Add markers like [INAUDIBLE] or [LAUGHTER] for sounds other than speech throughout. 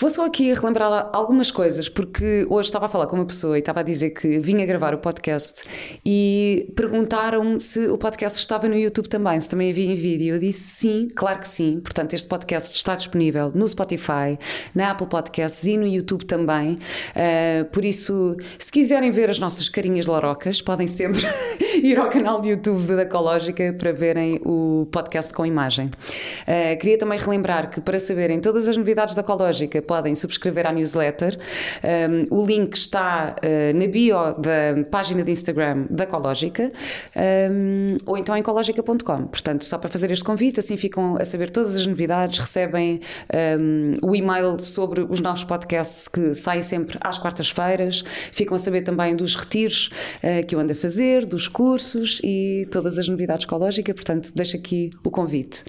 Vou só aqui relembrar algumas coisas, porque hoje estava a falar com uma pessoa e estava a dizer que vinha gravar o podcast e perguntaram-me se o podcast estava no YouTube também, se também havia em vídeo. Eu disse sim, claro que sim. Portanto, este podcast está disponível no Spotify, na Apple Podcasts e no YouTube também. Uh, por isso, se quiserem ver as nossas carinhas larocas, podem sempre [LAUGHS] ir ao canal de YouTube da Ecológica para verem o podcast com imagem. Uh, queria também relembrar que para saberem todas as novidades da Ecológica, podem subscrever à newsletter. Um, o link está uh, na bio da página de Instagram da Ecológica um, ou então em ecológica.com. Portanto, só para fazer este convite, assim ficam a saber todas as novidades, recebem um, o e-mail sobre os novos podcasts que saem sempre às quartas-feiras, ficam a saber também dos retiros uh, que eu ando a fazer, dos cursos e todas as novidades ecológicas. Portanto, deixo aqui o convite.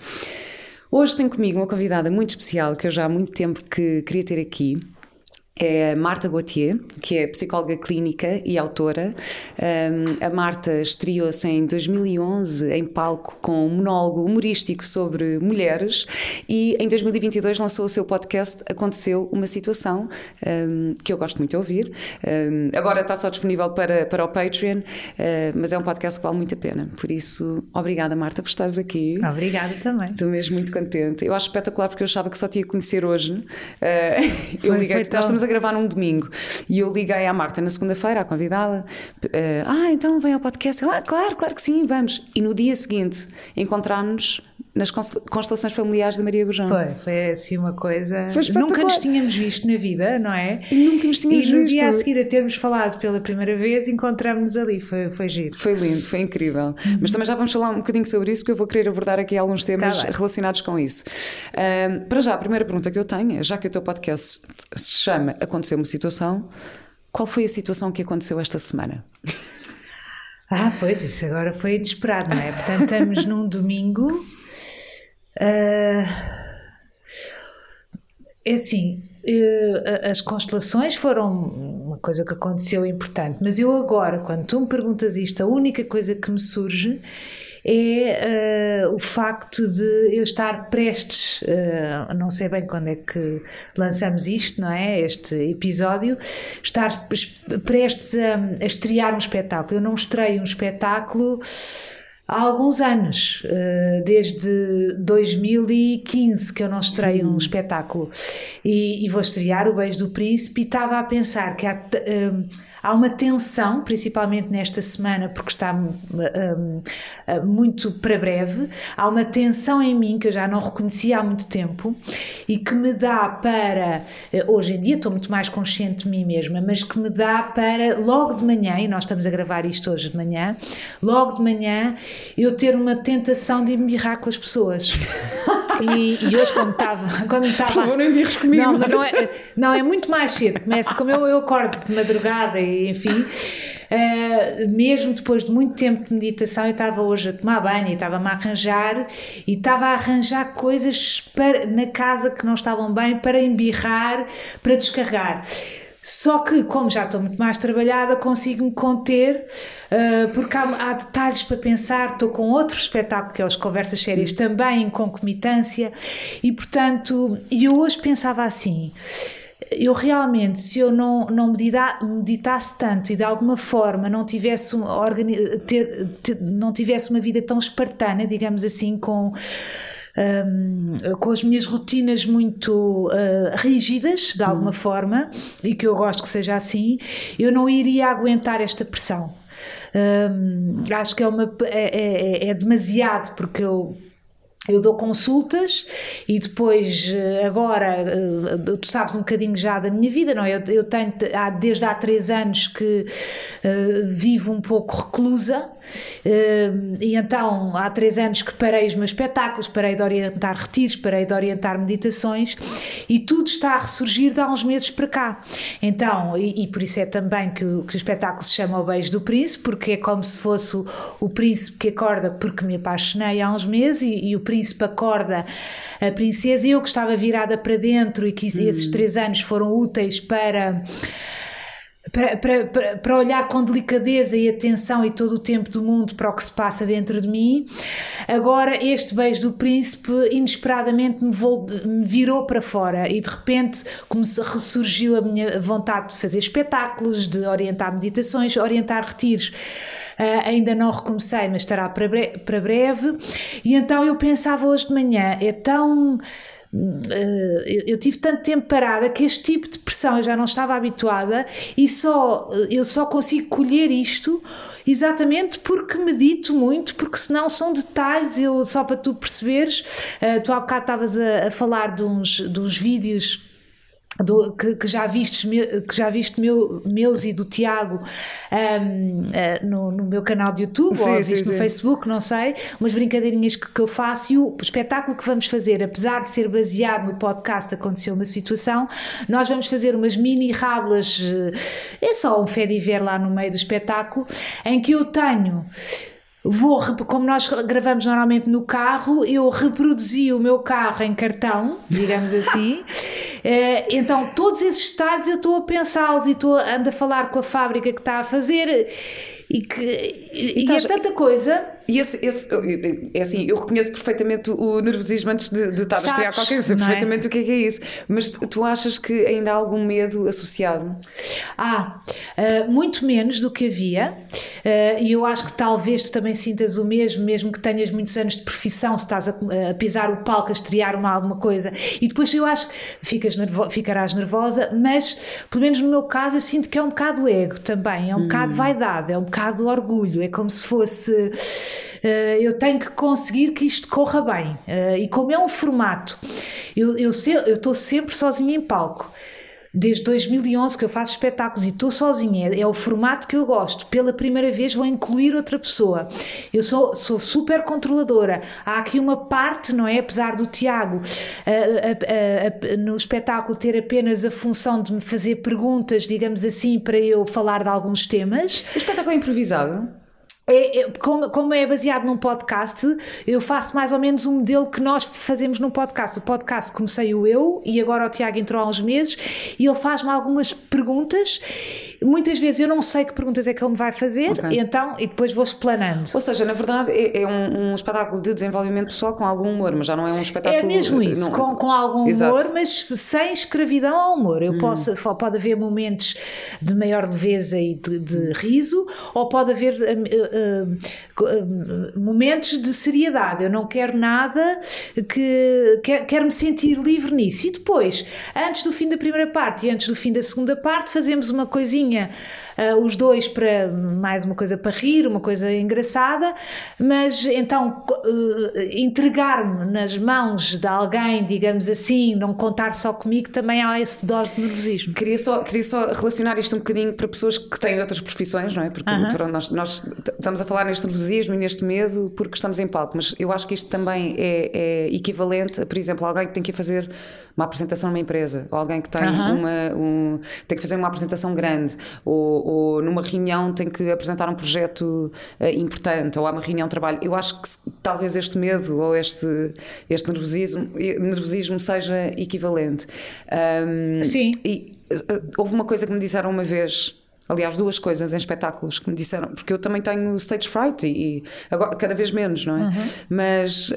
Hoje tenho comigo uma convidada muito especial que eu já há muito tempo que queria ter aqui é Marta Gauthier, que é psicóloga clínica e autora. Um, a Marta estreou-se em 2011 em palco com um monólogo humorístico sobre mulheres e em 2022 lançou o seu podcast Aconteceu uma Situação, um, que eu gosto muito de ouvir. Um, agora está só disponível para, para o Patreon, uh, mas é um podcast que vale muito a pena. Por isso, obrigada Marta por estares aqui. Obrigada também. Estou mesmo muito contente. Eu acho espetacular porque eu achava que só tinha conhecer hoje. Uh, [LAUGHS] eu liguei, nós estamos a gravar num domingo. E eu liguei à Marta na segunda-feira, a convidá-la. Uh, ah, então vem ao podcast. Ela, ah, claro, claro que sim, vamos. E no dia seguinte encontrámos-nos nas constelações familiares da Maria Gujão. Foi, foi assim uma coisa. Nunca nos tínhamos visto na vida, não é? Nunca nos tínhamos visto. E no dia a seguir a termos falado pela primeira vez, encontramos-nos ali. Foi, foi giro. Foi lindo, foi incrível. Uhum. Mas também já vamos falar um bocadinho sobre isso, porque eu vou querer abordar aqui alguns temas tá relacionados com isso. Um, para já, a primeira pergunta que eu tenho, é, já que o teu podcast se chama Aconteceu uma Situação, qual foi a situação que aconteceu esta semana? Ah, pois, isso agora foi inesperado, não é? Portanto, estamos num domingo é assim, uh, as constelações foram uma coisa que aconteceu importante, mas eu agora, quando tu me perguntas isto, a única coisa que me surge é uh, o facto de eu estar prestes, uh, não sei bem quando é que lançamos isto, não é? Este episódio, estar prestes a, a estrear um espetáculo. Eu não estreio um espetáculo há alguns anos, eh, desde 2015 que eu não estreio um hum. espetáculo e, e, vou estrear o Beijo do Príncipe e estava a pensar que há, eh, há uma tensão, principalmente nesta semana, porque está um, eh, muito para breve, há uma tensão em mim que eu já não reconhecia há muito tempo e que me dá para, hoje em dia estou muito mais consciente de mim mesma, mas que me dá para logo de manhã, e nós estamos a gravar isto hoje de manhã, logo de manhã eu ter uma tentação de embirrar com as pessoas. [LAUGHS] E, e hoje, quando estava. Quando estava Por favor, não comigo. Não, não é, não, é muito mais cedo. Começa, como eu, eu acordo de madrugada e enfim. Uh, mesmo depois de muito tempo de meditação, eu estava hoje a tomar banho e estava-me a arranjar e estava a arranjar coisas para, na casa que não estavam bem para embirrar, para descarregar. Só que, como já estou muito mais trabalhada, consigo-me conter, uh, porque há, há, detalhes para pensar. Estou com outro espetáculo, que é as Conversas Sérias, também em concomitância, e portanto, eu hoje pensava assim. Eu realmente, se eu não, não meditasse tanto e de alguma forma não tivesse, ter, ter, não tivesse uma vida tão espartana, digamos assim, com um, com as minhas rotinas muito uh, rígidas, de alguma hum. forma, e que eu gosto que seja assim, eu não iria aguentar esta pressão. Um, acho que é, uma, é, é, é demasiado, porque eu eu dou consultas e depois, eh, agora, eh, tu sabes um bocadinho já da minha vida, não? É? Eu, eu tenho, desde há três anos que uh, vivo um pouco reclusa e então há três anos que parei os meus espetáculos, parei de orientar retiros, parei de orientar meditações e tudo está a ressurgir de há uns meses para cá. Então, e, e por isso é também que, que o espetáculo se chama O Beijo do Príncipe, porque é como se fosse o, o príncipe que acorda porque me apaixonei há uns meses e, e o príncipe acorda a princesa e eu que estava virada para dentro e que hum. esses três anos foram úteis para para, para, para, olhar com delicadeza e atenção e todo o tempo do mundo para o que se passa dentro de mim. Agora, este beijo do príncipe inesperadamente me, me virou para fora e de repente se ressurgiu a minha vontade de fazer espetáculos, de orientar meditações, orientar retiros. Uh, ainda não recomecei, mas estará para, para breve. E então eu pensava hoje de manhã, é tão eu tive tanto tempo parada que este tipo de pressão eu já não estava habituada e só eu só consigo colher isto exatamente porque medito muito, porque senão são detalhes, eu, só para tu perceberes, uh, tu há bocado estavas a, a falar de uns, de uns vídeos do, que, que, já vistes, que já viste meu, meus e do Tiago um, uh, no, no, meu canal de YouTube sim, ou viste sim, no sim. Facebook, não sei, umas brincadeirinhas que, que, eu faço e o espetáculo que vamos fazer, apesar de ser baseado no podcast Aconteceu uma Situação, nós vamos fazer umas mini rábulas, eh, é só um fé de ver lá no meio do espetáculo, em que eu tenho Vou, como nós gravamos normalmente no carro, eu reproduzi o meu carro em cartão, digamos assim. [LAUGHS] Eh, então, todos esses detalhes eu estou a pensá-los e estou ando a falar com a fábrica que está a fazer e que e, e é tanta coisa. E esse, esse, é assim, eu reconheço perfeitamente o nervosismo antes de, de estar Sabes, a estrear qualquer coisa, perfeitamente é? o que é, que é isso. Mas tu, achas que ainda há algum medo associado? Ah, uh, muito menos do que havia, uh, e eu acho que talvez tu também sintas o mesmo, mesmo que tenhas muitos anos de profissão, se estás a, a pisar o palco, a estrear uma, alguma coisa, e depois eu acho que ficas nervo, ficarás nervosa, mas pelo menos no meu caso eu sinto que é um bocado ego também, é um hum. bocado vaidade, é um bocado bocado de orgulho, é como se fosse uh, eu tenho que conseguir que isto corra bem. Uh, e como é um formato, eu estou sempre sozinha em palco desde 2011 que eu faço espetáculos e estou sozinha, é, o formato que eu gosto. Pela primeira vez vou incluir outra pessoa. Eu sou, sou super controladora. Há aqui uma parte, não é? Apesar do Tiago a, a, a, no espetáculo ter apenas a função de me fazer perguntas, digamos assim, para eu falar de alguns temas. O espetáculo é improvisado? É, é, como, como, é baseado num podcast, eu faço mais ou menos um modelo que nós fazemos num podcast. O podcast comecei o eu e agora o Tiago entrou há uns meses e ele faz-me algumas perguntas. Muitas vezes eu não sei que perguntas é que ele me vai fazer, okay. então, e depois vou explanando. Ou seja, na verdade é, é um, um, espetáculo de desenvolvimento pessoal com algum humor, mas já não é um espetáculo. É mesmo isso, não... com, com algum Exato. humor, mas sem escravidão ao humor. Eu hum. posso, pode haver momentos de maior leveza e de, de riso, ou pode haver. Uh, uh, momentos de seriedade. Eu não quero nada que. Quero, quero me sentir livre nisso. E depois, antes do fim da primeira parte e antes do fim da segunda parte, fazemos uma coisinha uh, os dois para mais uma coisa para rir, uma coisa engraçada, mas então uh, entregar-me nas mãos de alguém, digamos assim, não contar só comigo, também há esse dose de nervosismo. Queria só, queria só relacionar isto um bocadinho para pessoas que têm outras profissões, não é? Porque uh -huh. nós, nós, estamos a falar neste nervosismo e neste medo porque estamos em palco, mas eu acho que isto também é, é equivalente a, por exemplo, alguém que tem que fazer uma apresentação numa empresa, ou alguém que tem, uma, um, tem que fazer uma apresentação grande, ou ou numa reunião tem que apresentar um projeto uh, importante, ou há uma reunião de trabalho. Eu acho que talvez este medo ou este, este nervosismo, nervosismo seja equivalente. Um, Sim. E uh, houve uma coisa que me disseram uma vez. Aliás, duas coisas em espetáculos que me disseram, porque eu também tenho stage fright e, agora cada vez menos, não é? Uhum. Mas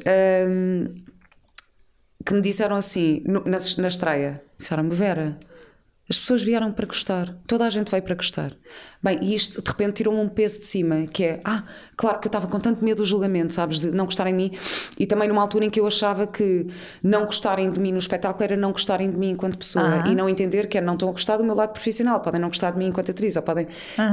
um, que me disseram assim, no, na, na estreia, disseram-me, Vera, as pessoas vieram para gostar, toda a gente veio para gostar. Bem, e isto de repente tirou-me um peso de cima, que é, ah, claro que eu estava com tanto medo do julgamento, sabes, de não gostarem de mim, e também numa altura em que eu achava que não gostarem de mim no espetáculo era não gostarem de mim enquanto pessoa, e não entender que é não estão a gostar do meu lado profissional, podem não gostar de mim enquanto atriz, ou podem.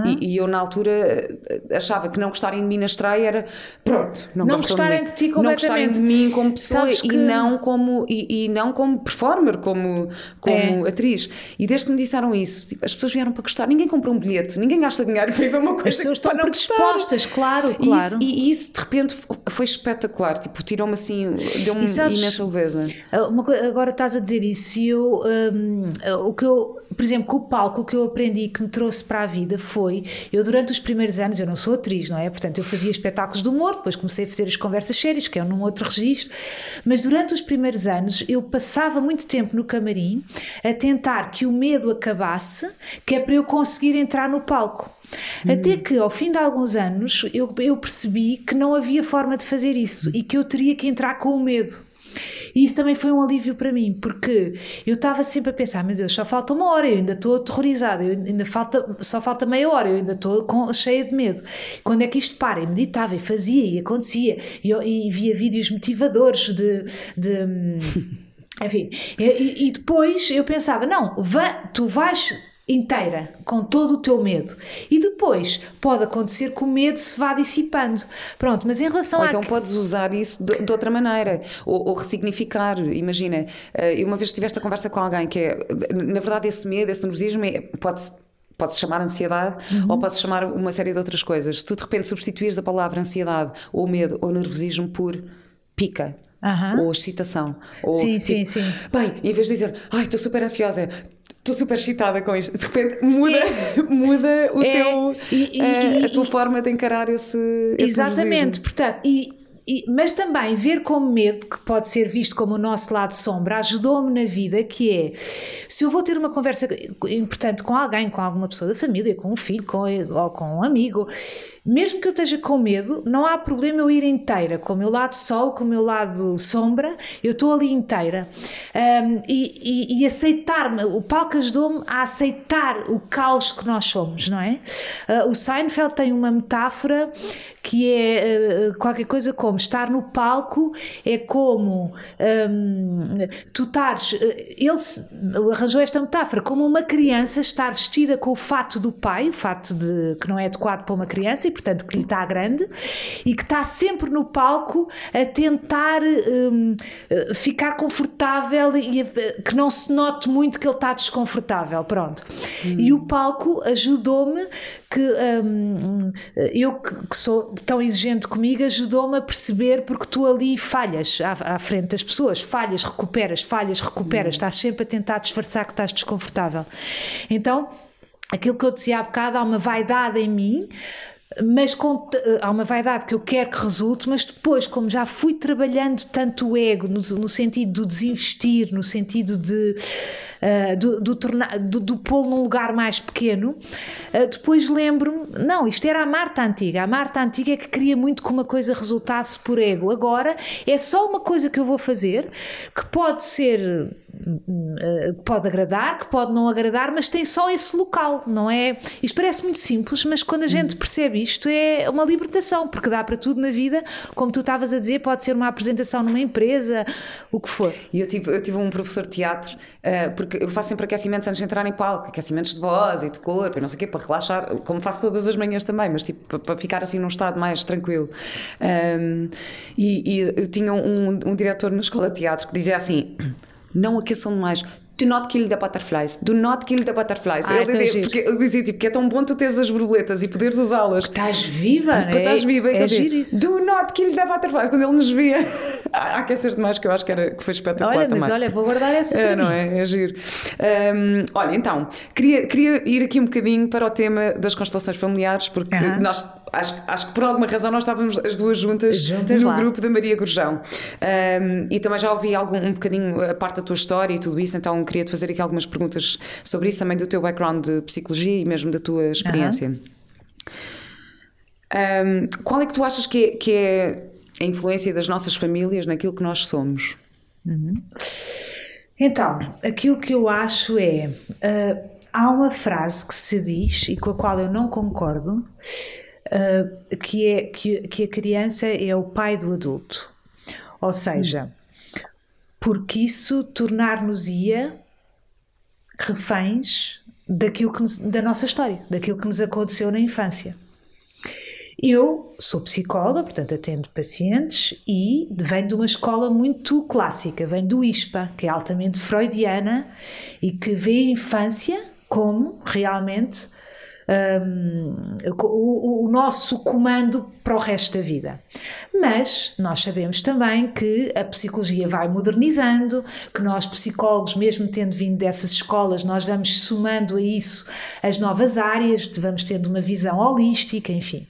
E, e, eu na altura achava que não gostarem de mim na estreia era, pronto, não, não gostarem de, de, ti completamente. Não gostarem de mim como pessoa e, não como, e, e, não como performer, como, como é. atriz. E desde desde que me disseram isso, tipo, as pessoas vieram para gostar. Ninguém comprou um bilhete, ninguém gasta dinheiro para ir ver uma coisa. As pessoas estão predispostas, gostar. claro, E claro. isso, e isso, de repente foi espetacular. Tipo, tirou-me assim, deu-me imensa leveza. Ah, agora estás a dizer isso e eu, hum, ah, o que eu, por exemplo, com o palco, o que eu aprendi que me trouxe para a vida foi, eu durante os primeiros anos, eu não sou atriz, não é? Portanto, eu fazia espetáculos de humor, depois comecei a fazer as conversas sérias, que é num outro registro, mas durante os primeiros anos eu passava muito tempo no camarim a tentar que o medo acabasse, que é para eu conseguir entrar no palco. Até que ao fim de alguns anos eu, eu percebi que não havia forma de fazer isso e que eu teria que entrar com o medo. E isso também foi um alívio para mim, porque eu estava sempre a pensar, meu Deus, só falta uma hora, eu ainda estou aterrorizada, eu ainda falta, só falta meia hora, eu ainda estou cheia de medo. Quando é que isto para? E meditava, e fazia, e acontecia, e, e via vídeos motivadores de. de hum, [LAUGHS] enfim, e- e, depois eu pensava, não, tu vais inteira, com todo o teu medo. E depois pode acontecer que o medo se vá dissipando. Pronto, mas em relação Ou à então podes usar isso de, de outra maneira, ou, ou ressignificar. Imagina, eh, eu uma vez tiveste a conversa com alguém que é, na verdade, esse medo, esse nervosismo é- pode-se. Pode-se chamar ansiedade ou pode-se chamar uma série de outras coisas. Se tu de repente substituires a palavra ansiedade ou medo ou nervosismo por pica Aham. ou excitação, ou Sim, tipo, sim, sim. Bem, em vez de dizer ai, estou super ansiosa, estou super excitada com isto, de repente muda, [LAUGHS] muda o É, teu, e- e- eh, e- a tua forma de encarar esse, esse Exatamente, portanto, e, e- mas também ver como medo, que pode ser visto como o nosso lado sombra, ajudou-me na vida, que é, se eu vou ter uma conversa importante com alguém, com alguma pessoa da família, com um filho, com, ou com um amigo, mesmo que eu esteja com medo, não há problema eu ir inteira, com o meu lado sol, com o meu lado sombra, eu estou ali inteira. Um, e, e- e aceitar-me, o palco ajudou-me a aceitar o caos que nós somos, não é? Uh, o Seinfeld tem uma metáfora que é uh, qualquer coisa como estar no palco é como um, tu estares, uh, ele arranjou esta metáfora como uma criança estar vestida com o fato do pai, o fato de que não é adequado para uma criança e portanto que lhe está grande e que está sempre no palco a tentar um, uh, ficar confortável e uh, que não se note muito que ele está desconfortável, pronto. E o palco ajudou-me que hum, eu que, sou tão exigente comigo ajudou-me a perceber porque tu ali falhas à, à frente das pessoas, falhas, recuperas, falhas, recuperas, estás sempre a tentar disfarçar que estás desconfortável. Então, aquilo que eu dizia há bocado, há uma vaidade em mim. Mas com, há uma vaidade que eu quero que resulte, mas depois, como já fui trabalhando tanto o ego, no, no sentido do desinvestir, no sentido de uh, do, do, do, do pô-lo num lugar mais pequeno, uh, depois lembro-me, não, isto era a Marta antiga. A Marta antiga é que queria muito que uma coisa resultasse por ego. Agora é só uma coisa que eu vou fazer que pode ser pode agradar, que pode não agradar, mas tem só esse local, não é? Isto parece muito simples, mas quando a gente percebe isto é uma libertação, porque dá para tudo na vida, como tu estavas a dizer, pode ser uma apresentação numa empresa, o que for. E eu tive, eu tive um professor de teatro, uh, porque eu faço sempre aquecimentos antes de entrar em palco, aquecimentos de voz e de corpo e não sei o quê, para relaxar, como faço todas as manhãs também, mas tipo, para, ficar assim num estado mais tranquilo. E, e eu tinha um, um diretor na escola de teatro que dizia assim não aqueçam demais. Do not kill the butterflies. Do not kill the butterflies. Ah, ele, dizia, porque, ele dizia tipo, que é tão bom tu teres as borboletas e poderes usá-las. Estás viva, Para estás viva. É, então, é giro isso. Do not kill the butterflies. Quando ele nos via a aquecer demais, que eu acho que, era, que foi espetacular olha, também. mas olha, vou guardar essa É, não mim. é? É giro. Um, olha, então, queria, queria ir aqui um bocadinho para o tema das constelações familiares, porque Aham. nós acho, acho que por alguma razão nós estávamos as duas juntas, Juntas no lá. grupo da Maria Gurjão. Um, e também já ouvi algum, um bocadinho a parte da tua história e tudo isso, então queria te fazer aqui algumas perguntas sobre isso, também do teu background de psicologia e mesmo da tua experiência. Um, qual é que tu achas que é, que é a influência das nossas famílias naquilo que nós somos? Então, aquilo que eu acho é. ah, há uma frase que se diz e com a qual eu não concordo, ah, que é que, que a criança é o pai do adulto. Ou seja, porque isso tornar-nos-ia reféns daquilo que nos- da nossa história, daquilo que nos aconteceu na infância. Eu sou psicóloga, portanto atendo pacientes e venho de uma escola muito clássica, venho do ISPA, que é altamente freudiana e que vê a infância como realmente um, o, o, nosso comando para o resto da vida. Mas nós sabemos também que a psicologia vai modernizando, que nós psicólogos, mesmo tendo vindo dessas escolas, nós vamos somando a isso as novas áreas, vamos tendo uma visão holística, enfim.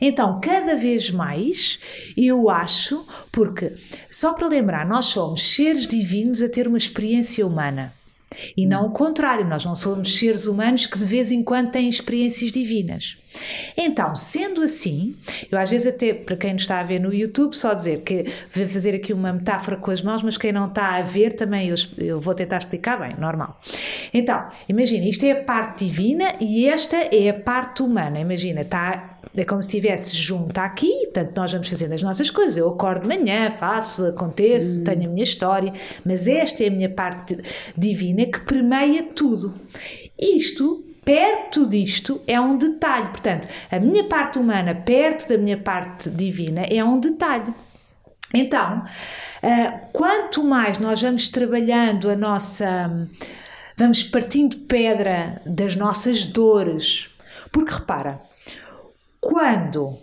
Então, cada vez mais, eu acho, porque, só para lembrar, nós somos seres divinos a ter uma experiência humana. E não o contrário, nós não somos seres humanos que de vez em quando têm experiências divinas. Então, sendo assim, eu às vezes até, para quem nos está a ver no YouTube, só dizer que vou fazer aqui uma metáfora com as mãos, mas quem não está a ver também eu, eu vou tentar explicar bem, normal. Então, imagina, isto é a parte divina e esta é a parte humana. Imagina, está é como se estivesse junto aqui, portanto, nós vamos fazendo as nossas coisas. Eu acordo de manhã, faço, aconteço, hum. tenho a minha história, mas esta é a minha parte divina que permeia tudo. Isto, perto disto, é um detalhe. Portanto, a minha parte humana, perto da minha parte divina, é um detalhe. Então, uh, quanto mais nós vamos trabalhando a nossa. vamos partindo pedra das nossas dores, porque repara, quando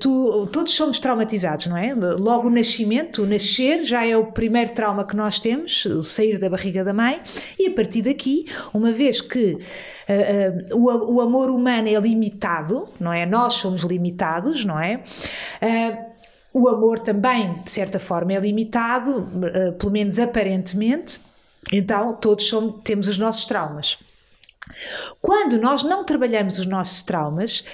tu, todos somos traumatizados, não é? Logo o nascimento, o nascer, já é o primeiro trauma que nós temos, o sair da barriga da mãe, e a partir daqui, uma vez que uh, uh, o, o, amor humano é limitado, não é? Nós somos limitados, não é? Uh, o amor também, de certa forma, é limitado, pelo menos aparentemente, então todos somos, temos os nossos traumas. Quando nós não trabalhamos os nossos traumas,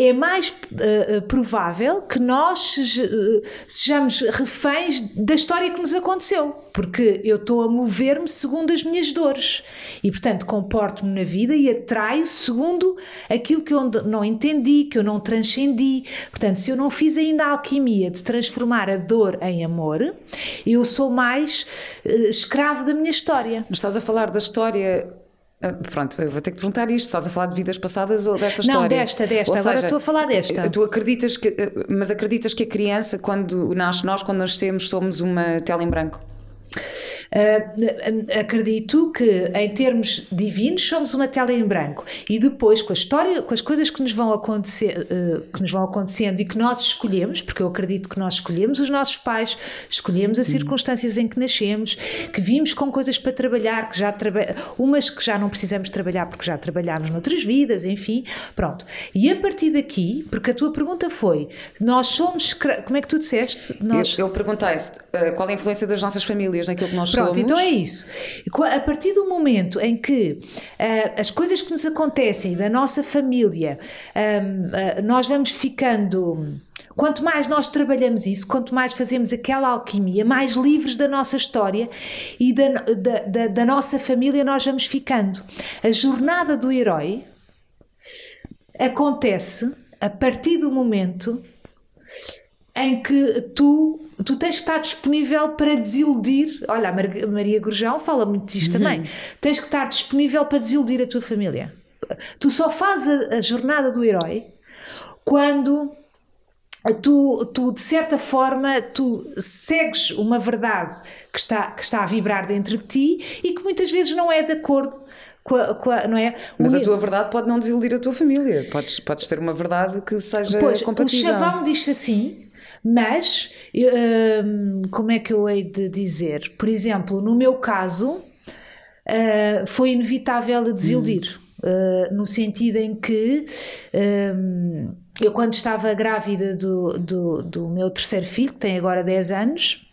é mais uh, provável que nós uh, sejamos reféns da história que nos aconteceu, porque eu estou a mover-me segundo as minhas dores e, portanto, comporto-me na vida e atraio segundo aquilo que eu não entendi, que eu não transcendi. Portanto, se eu não fiz ainda a alquimia de transformar a dor em amor, eu sou mais uh, escravo da minha história. Mas estás a falar da história pronto, eu vou ter que perguntar isto. Estás a falar de vidas passadas ou desta história? Não, desta, desta. Ou Agora seja, estou a falar desta. Tu acreditas que, mas acreditas que a criança, quando nasce, nós, quando nascemos, somos uma tela em branco? Uh, acredito que em termos divinos somos uma tela em branco e depois com a história, com as coisas que nos vão acontecer, uh, que nos vão acontecendo e que nós escolhemos, porque eu acredito que nós escolhemos os nossos pais, escolhemos as uhum. circunstâncias em que nascemos, que vimos com coisas para trabalhar, que já traba umas que já não precisamos trabalhar porque já trabalhámos noutras vidas, enfim, pronto. E a partir daqui, porque a tua pergunta foi, nós somos, como é que tu disseste? Nós... Eu, eu perguntei uh, qual é a influência das nossas famílias naquilo que nós Pronto, somos. então é isso. A partir do momento em que uh, as coisas que nos acontecem da nossa família, um, uh, ah, nós vamos ficando. Quanto mais nós trabalhamos isso, quanto mais fazemos aquela alquimia, mais livres da nossa história e da, da, da, da nossa família nós vamos ficando. A jornada do herói acontece a partir do momento em que tu, tu tens que estar disponível para desiludir. Olha, a Maria Gurjão fala muito disto uhum. também. Tens que estar disponível para desiludir a tua família. Tu só fazes a, a jornada do herói quando tu, tu, de certa forma, tu segues uma verdade que está, que está a vibrar dentro de ti e que muitas vezes não é de acordo com a, com a, não é? Mas a tua verdade pode não desiludir a tua família. Podes, podes ter uma verdade que seja pois, compatível. O chavão diz assim mas, hum, como é que eu hei de dizer? Por exemplo, no meu caso, uh, foi inevitável desiludir. Uh, no sentido em que um, eu, quando estava grávida do, do, do meu terceiro filho, que tem agora 10 anos,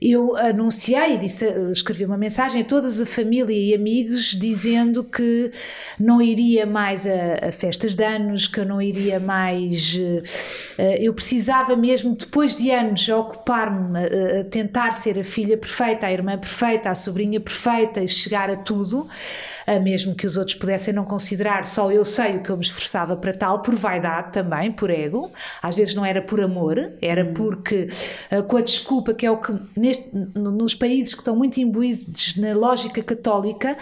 eu anunciei, disse, escrevi uma mensagem a toda a família e amigos dizendo que não iria mais a, a festas de anos, que eu não iria mais. Uh, eu precisava mesmo, depois de anos, ocupar-me, a tentar ser a filha perfeita, a irmã perfeita, a sobrinha perfeita e chegar a tudo mesmo que os outros pudessem não considerar, só eu sei o que eu me esforçava para tal, por vaidade também, por ego. Às vezes não era por amor, era porque com a desculpa que é o o que neste, nos países que estão muito imbuídos na lógica católica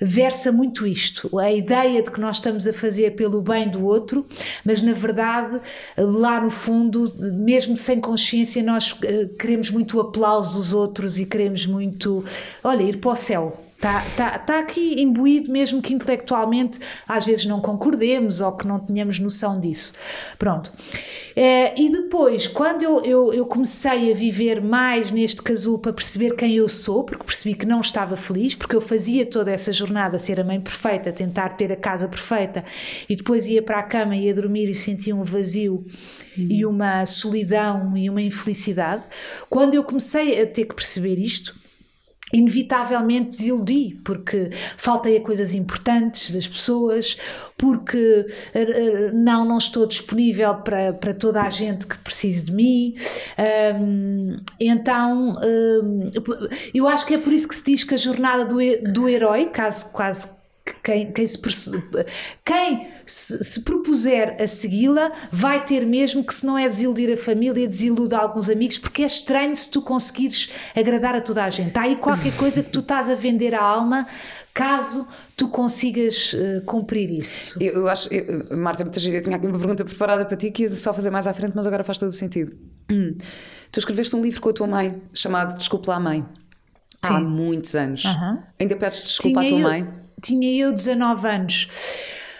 versa muito isto, a ideia de que nós estamos a fazer pelo bem do outro, mas na verdade, lá no fundo, mesmo sem consciência, nós eh, queremos muito o aplauso dos outros e queremos muito, olha, ir para o céu Está, tá, tá aqui imbuído, mesmo que intelectualmente às vezes não concordemos ou que não tenhamos noção disso. Pronto. É, e depois, quando eu, eu, eu, comecei a viver mais neste casulo para perceber quem eu sou, porque percebi que não estava feliz, porque eu fazia toda essa jornada, ser a mãe perfeita, tentar ter a casa perfeita, e depois ia para a cama, ia dormir e sentia um vazio e uma solidão e uma infelicidade. Quando eu comecei a ter que perceber isto, inevitavelmente desiludi, porque faltei a coisas importantes das pessoas, porque uh, não, não estou disponível para, para toda a gente que precise de mim. Um, então, um, eu acho que é por isso que se diz que a jornada do, do herói, caso quase quem, quem, se, quem se, se propuser a segui-la vai ter mesmo que, se não é desiludir a família, desilude alguns amigos, porque é estranho se tu conseguires agradar a toda a gente. Há aí qualquer coisa que tu estás a vender a alma caso tu consigas uh, cumprir isso. Eu, eu acho, eu, Marta, muita eu tinha aqui uma pergunta preparada para ti que ia só fazer mais à frente, mas agora faz todo o sentido. Hum. Tu escreveste um livro com a tua mãe chamado Desculpa lá, mãe. Sim. Há muitos anos. Uhum. Ainda pedes desculpa Tinha à tua mãe? Tinha eu 19 anos.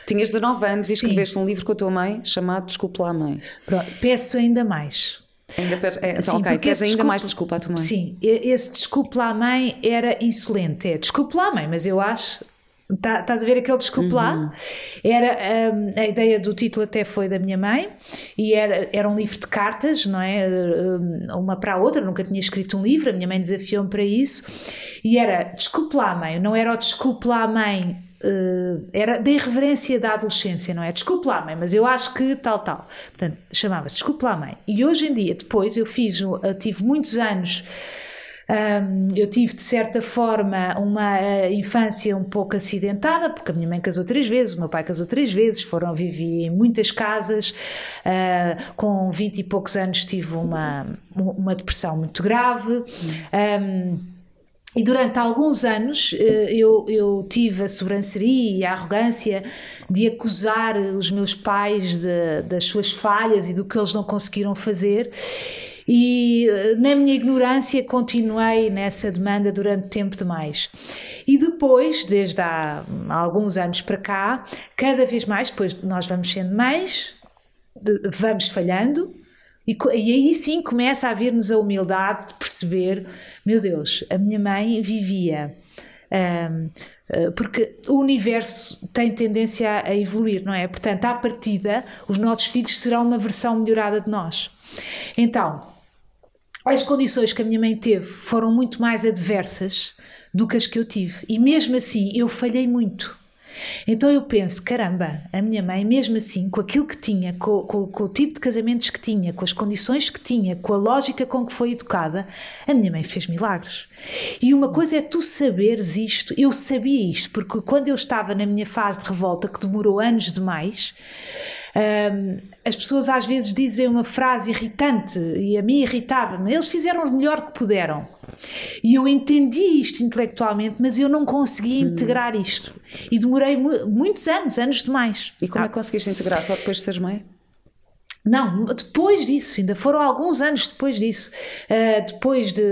Tinhas 19 anos e escreveste um livro com a tua mãe chamado Desculpa lá, mãe. Pronto, peço ainda mais. Ainda per... é, então, ok, peço ainda desculpa... mais desculpa à tua mãe. Sim, esse desculpa lá, mãe era insolente. É desculpa lá, mãe, mas eu acho Tá, estás a ver aquele desculpe uhum. lá? Era, um, a ideia do título até foi da minha mãe e era, era um livro de cartas, não é? Um, uma para a outra, nunca tinha escrito um livro, a minha mãe desafiou-me para isso. E era desculpe lá, mãe, não era o desculpe lá, mãe. Uh, era da irreverência da adolescência, não é? Desculpe lá, mãe, mas eu acho que tal, tal. Portanto, chamava-se Desculpe lá, mãe. E hoje em dia, depois, eu fiz, eu tive muitos anos um, eu tive, de certa forma, uma uh, infância um pouco acidentada, porque a minha mãe casou três vezes, o meu pai casou três vezes, foram viver em muitas casas. Uh, com vinte e poucos anos tive uma, uma depressão muito grave. Um, e durante alguns anos eh, eu, eu tive a sobranceria e a arrogância de acusar os meus pais de, das suas falhas e do que eles não conseguiram fazer. E eh, na minha ignorância continuei nessa demanda durante tempo demais. E depois, desde há alguns anos para cá, cada vez mais, depois nós vamos sendo mães, vamos falhando, e, e aí sim começa a vir-nos a humildade de perceber: meu Deus, a minha mãe vivia. Um, eh, porque o universo tem tendência a evoluir, não é? Portanto, à partida, os nossos filhos serão uma versão melhorada de nós. Então, as condições que a minha mãe teve foram muito mais adversas do que as que eu tive. E mesmo assim eu falhei muito. Então eu penso, caramba, a minha mãe, mesmo assim, com aquilo que tinha, com, com, com, o tipo de casamentos que tinha, com as condições que tinha, com a lógica com que foi educada, a minha mãe fez milagres. E uma coisa é tu saberes isto, eu sabia isto, porque quando eu estava na minha fase de revolta, que demorou anos demais, um, as pessoas às vezes dizem uma frase irritante e a mim irritava-me. Eles fizeram o melhor que puderam. E eu entendi isto intelectualmente, mas eu não conseguia hum. integrar isto. E demorei muitos anos, anos demais. E como ah. é que conseguiste integrar? Só depois de seres mãe? Não, depois disso, ainda foram alguns anos depois disso. Uh, depois de.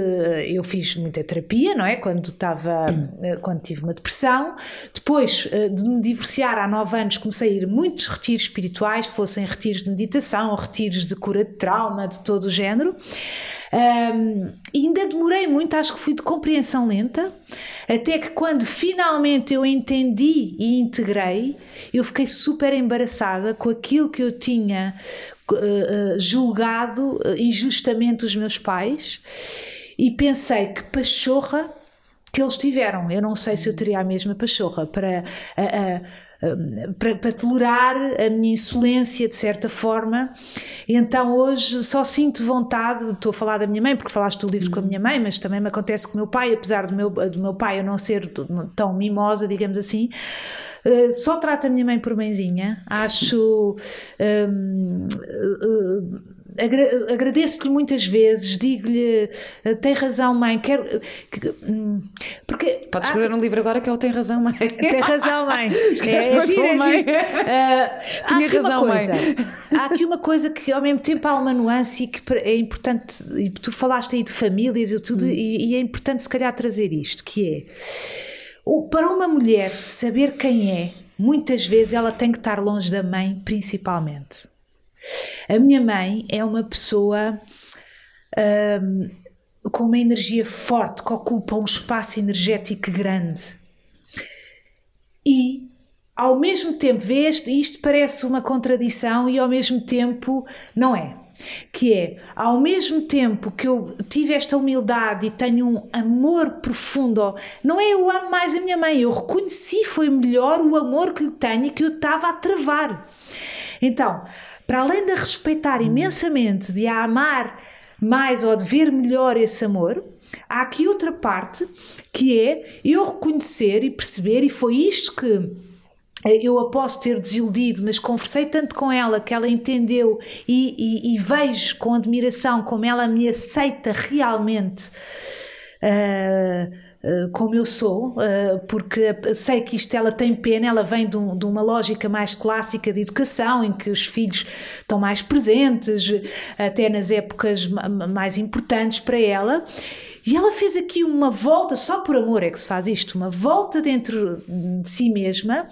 Eu fiz muita terapia, não é? Quando estava. Uh, quando tive uma depressão. Depois uh, de me divorciar há nove anos, comecei a ir muitos retiros espirituais, fossem retiros de meditação, retiros de cura de trauma, de todo o género. Um, ainda demorei muito, acho que fui de compreensão lenta, até que quando finalmente eu entendi e integrei, eu fiquei super embaraçada com aquilo que eu tinha uh, julgado uh, injustamente os meus pais e pensei que pachorra que eles tiveram. Eu não sei se eu teria a mesma pachorra para. Uh, para, para, tolerar a minha insolência de certa forma. Então hoje só sinto vontade, estou a falar da minha mãe, porque falaste do livro com a minha mãe, mas também me acontece com o meu pai, apesar do meu, do meu pai eu não ser tão mimosa, digamos assim. Uh, só trato a minha mãe por mãezinha, acho. Um, uh, agra agradeço-lhe muitas vezes, digo-lhe, tem razão, mãe, quero. Que, hum, porque. Podes escrever um livro agora que é o Tem Razão, Mãe. [LAUGHS] Tem razão, mãe. [LAUGHS] é, é giro, é mãe. giro. Uh, [LAUGHS] Tinha razão, coisa, mãe. Há aqui uma coisa que ao mesmo tempo há uma nuance e que é importante, e tu falaste aí de famílias e tudo, e, e é importante se calhar trazer isto, que é para uma mulher saber quem é, muitas vezes ela tem que estar longe da mãe, principalmente. A minha mãe é uma pessoa hum, com uma energia forte, que ocupa um espaço energético grande. E, ao mesmo tempo, vês, isto parece uma contradição e ao mesmo tempo não é que é, ao mesmo tempo que eu tive esta humildade e tenho um amor profundo, não é eu amo mais a minha mãe, eu reconheci foi melhor o amor que lhe tenho e que eu estava a travar. Então, para além de a respeitar imensamente, de a amar mais ou de ver melhor esse amor, há aqui outra parte que é eu reconhecer e perceber, e foi isto que eu a posso ter desiludido, mas conversei tanto com ela que ela entendeu e, e, e vejo com admiração como ela me aceita realmente. Uh, como eu sou, uh, porque sei que isto ela tem pena, ela vem de, um, de, uma lógica mais clássica de educação, em que os filhos estão mais presentes, até nas épocas mais importantes para ela. E ela fez aqui uma volta, só por amor é que se faz isto, uma volta dentro de si mesma,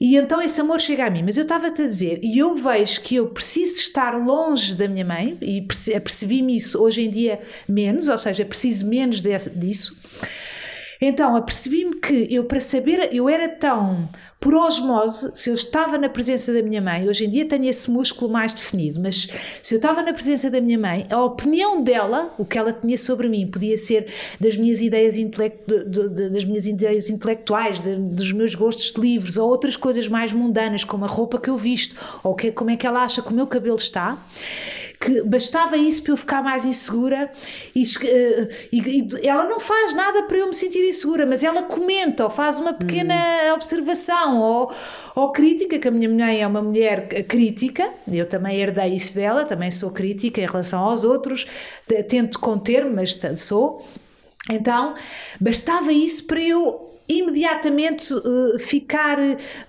e então esse amor chega a mim. Mas eu estava-te a dizer, e eu vejo que eu preciso estar longe da minha mãe, e percebi-me isso hoje em dia menos, ou seja, preciso menos disso. Então, apercebi-me que eu, para saber, eu era tão por osmose, se eu estava na presença da minha mãe, hoje em dia tenho esse músculo mais definido, mas se eu estava na presença da minha mãe, a opinião dela, o que ela tinha sobre mim, podia ser das minhas ideias, intelect, das minhas ideias intelectuais, de, dos meus gostos de livros, ou outras coisas mais mundanas, como a roupa que eu visto, ou que, como é que ela acha que o meu cabelo está que bastava isso para eu ficar mais insegura e, eh, e, e, ela não faz nada para eu me sentir insegura, mas ela comenta ou faz uma pequena hum. observação ou, ou crítica, que a minha mãe é uma mulher crítica, eu também herdei isso dela, também sou crítica em relação aos outros, tento conter, mas sou. Então, bastava isso para eu imediatamente uh, ficar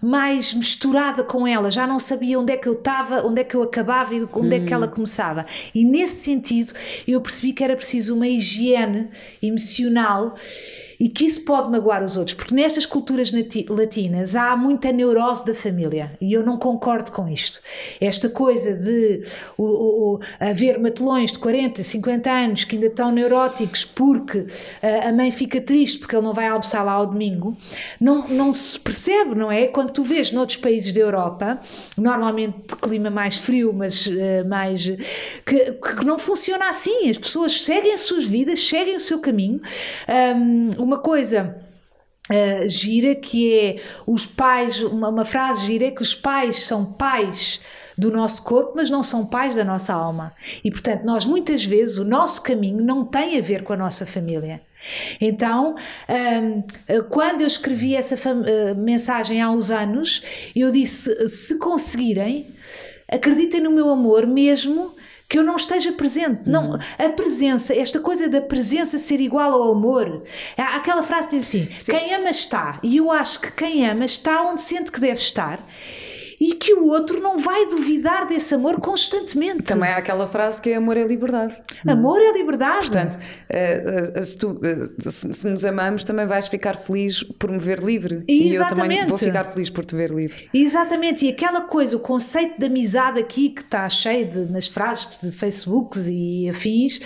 mais misturada com ela, já não sabia onde é que eu estava, onde é que eu acabava e onde hum. é que ela hum. começava. E nesse sentido, eu percebi que era preciso uma higiene emocional e que isso pode magoar os outros, porque nestas culturas latinas há muita neurose da família e eu não concordo com isto. Esta coisa de o, o, haver matelões de 40, 50 anos que ainda estão neuróticos porque a, a mãe fica triste porque ele não vai almoçar lá ao domingo, não, não se percebe, não é? Quando tu vês noutros países da Europa, normalmente de clima mais frio, mas uh, mais. Que, que, não funciona assim. As pessoas seguem as suas vidas, seguem o seu caminho. Um, uma coisa uh, gira que é os pais, uma, uma frase gira é que os pais são pais do nosso corpo, mas não são pais da nossa alma. E portanto, nós muitas vezes o nosso caminho não tem a ver com a nossa família. Então, um, quando eu escrevi essa uh, mensagem há uns anos, eu disse: se conseguirem, acreditem no meu amor, mesmo que eu não esteja presente. Uhum. Não, a presença, esta coisa da presença ser igual ao amor. Há aquela frase diz assim: Sim. quem ama está. E eu acho que quem ama está onde sente que deve estar e que o outro não vai duvidar desse amor constantemente. Também há aquela frase que é amor é liberdade. Amor é liberdade. Portanto, eh, eh, se, tu, eh, se nos amamos, também vais ficar feliz por me ver livre. Exatamente. E eu também vou ficar feliz por te ver livre. Exatamente. E aquela coisa, o conceito de amizade aqui que está cheio de, nas frases de Facebooks e afins,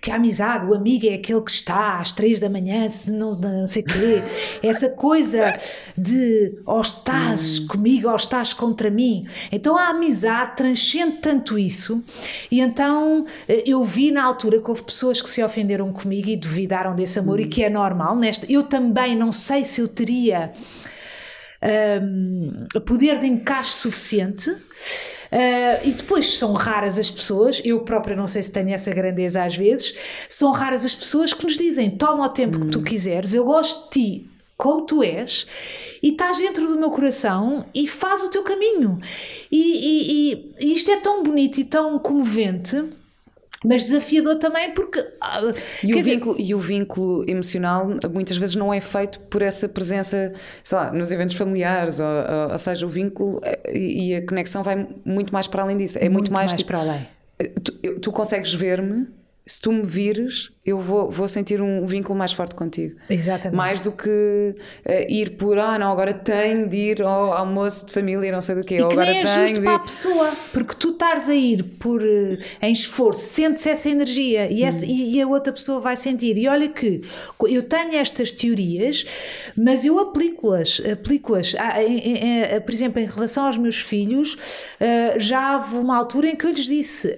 que a amizade, o amigo é aquele que está às três da manhã, se não, não sei o quê. [LAUGHS] Essa coisa de ou estás hum. comigo ou estás com contra mim. Então a amizade transcende tanto isso. E então eh, eu vi na altura que houve pessoas que se ofenderam comigo e duvidaram desse amor, e que é normal. Nesta, eu também não sei se eu teria um, poder de encaixe suficiente. Uh, e depois são raras as pessoas, eu própria não sei se tenho essa grandeza às vezes, são raras as pessoas que nos dizem: toma o tempo hum. que tu quiseres, eu gosto de ti como tu és e estás dentro do meu coração e faz o teu caminho. E, e, e, isto é tão bonito e tão comovente mas desafiador também porque ah, e o, vínculo, dizer... e o vínculo emocional muitas vezes não é feito por essa presença sei lá, nos eventos familiares ou, ou, ou seja, o vínculo eh, e, a conexão vai muito mais para além disso é muito, muito mais, mais tipo, para além eh, tu, tu consegues ver-me se tu me vires, eu vou, vou sentir um vínculo mais forte contigo. Exatamente. Mais do que uh, ir por, ah, não, agora tenho de ir ao almoço de família, não sei do quê. E que agora nem é justo para a pessoa, porque tu estares a ir por, uh, em esforço, sentes essa energia e, essa, hum. e, a outra pessoa vai sentir. E olha que eu tenho estas teorias, mas eu aplico-as. Aplico-as. Ah, por exemplo, em relação aos meus filhos, uh, já houve uma altura em que eu lhes disse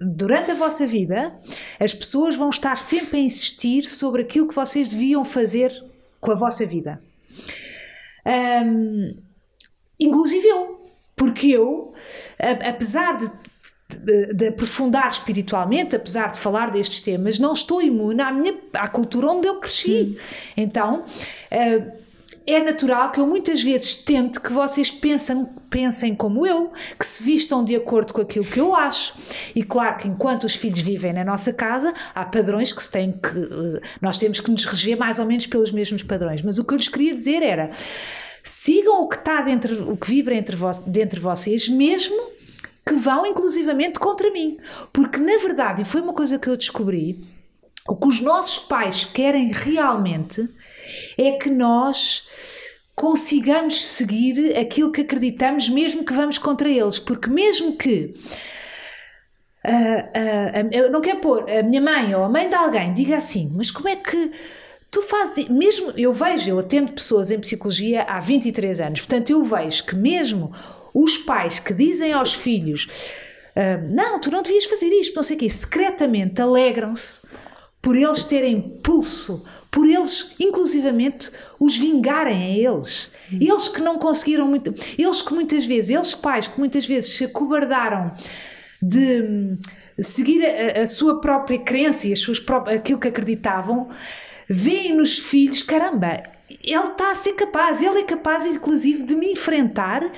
durante a vossa vida, as pessoas vão estar sempre a insistir sobre aquilo que vocês deviam fazer com a vossa vida. Um, inclusive eu, porque eu, apesar de, de, de, aprofundar espiritualmente, apesar de falar destes temas, não estou imune à, minha, à cultura onde eu cresci. Hum. Então. Uh, é natural que eu muitas vezes tente que vocês pensem, pensem como eu, que se vistam de acordo com aquilo que eu acho. E claro que enquanto os filhos vivem na nossa casa, há padrões que se têm que. Eh, nós temos que nos reger mais ou menos pelos mesmos padrões. Mas o que eu lhes queria dizer era: sigam o que está dentro, o que vibra entre, vo, dentro de vocês, mesmo que vão inclusivamente contra mim. Porque na verdade, e foi uma coisa que eu descobri, o que os nossos pais querem realmente é que nós consigamos seguir aquilo que acreditamos, mesmo que vamos contra eles, porque mesmo que uh, uh, eu não quero pôr a minha mãe ou a mãe de alguém diga assim, mas como é que tu fazes, mesmo eu vejo, eu atendo pessoas em psicologia há 23 anos, portanto eu vejo que mesmo os pais que dizem aos filhos uh, não, tu não devias fazer isto, não sei o quê, secretamente alegram-se por eles terem pulso por eles, inclusivamente, os vingarem a eles. Eles que não conseguiram muito, eles que muitas vezes, eles pais que muitas vezes se acobardaram de hum, seguir a, a sua própria crença e as suas próprias, aquilo que acreditavam, veem nos filhos, caramba, ele está a ser capaz, ele é capaz, inclusive, de me enfrentar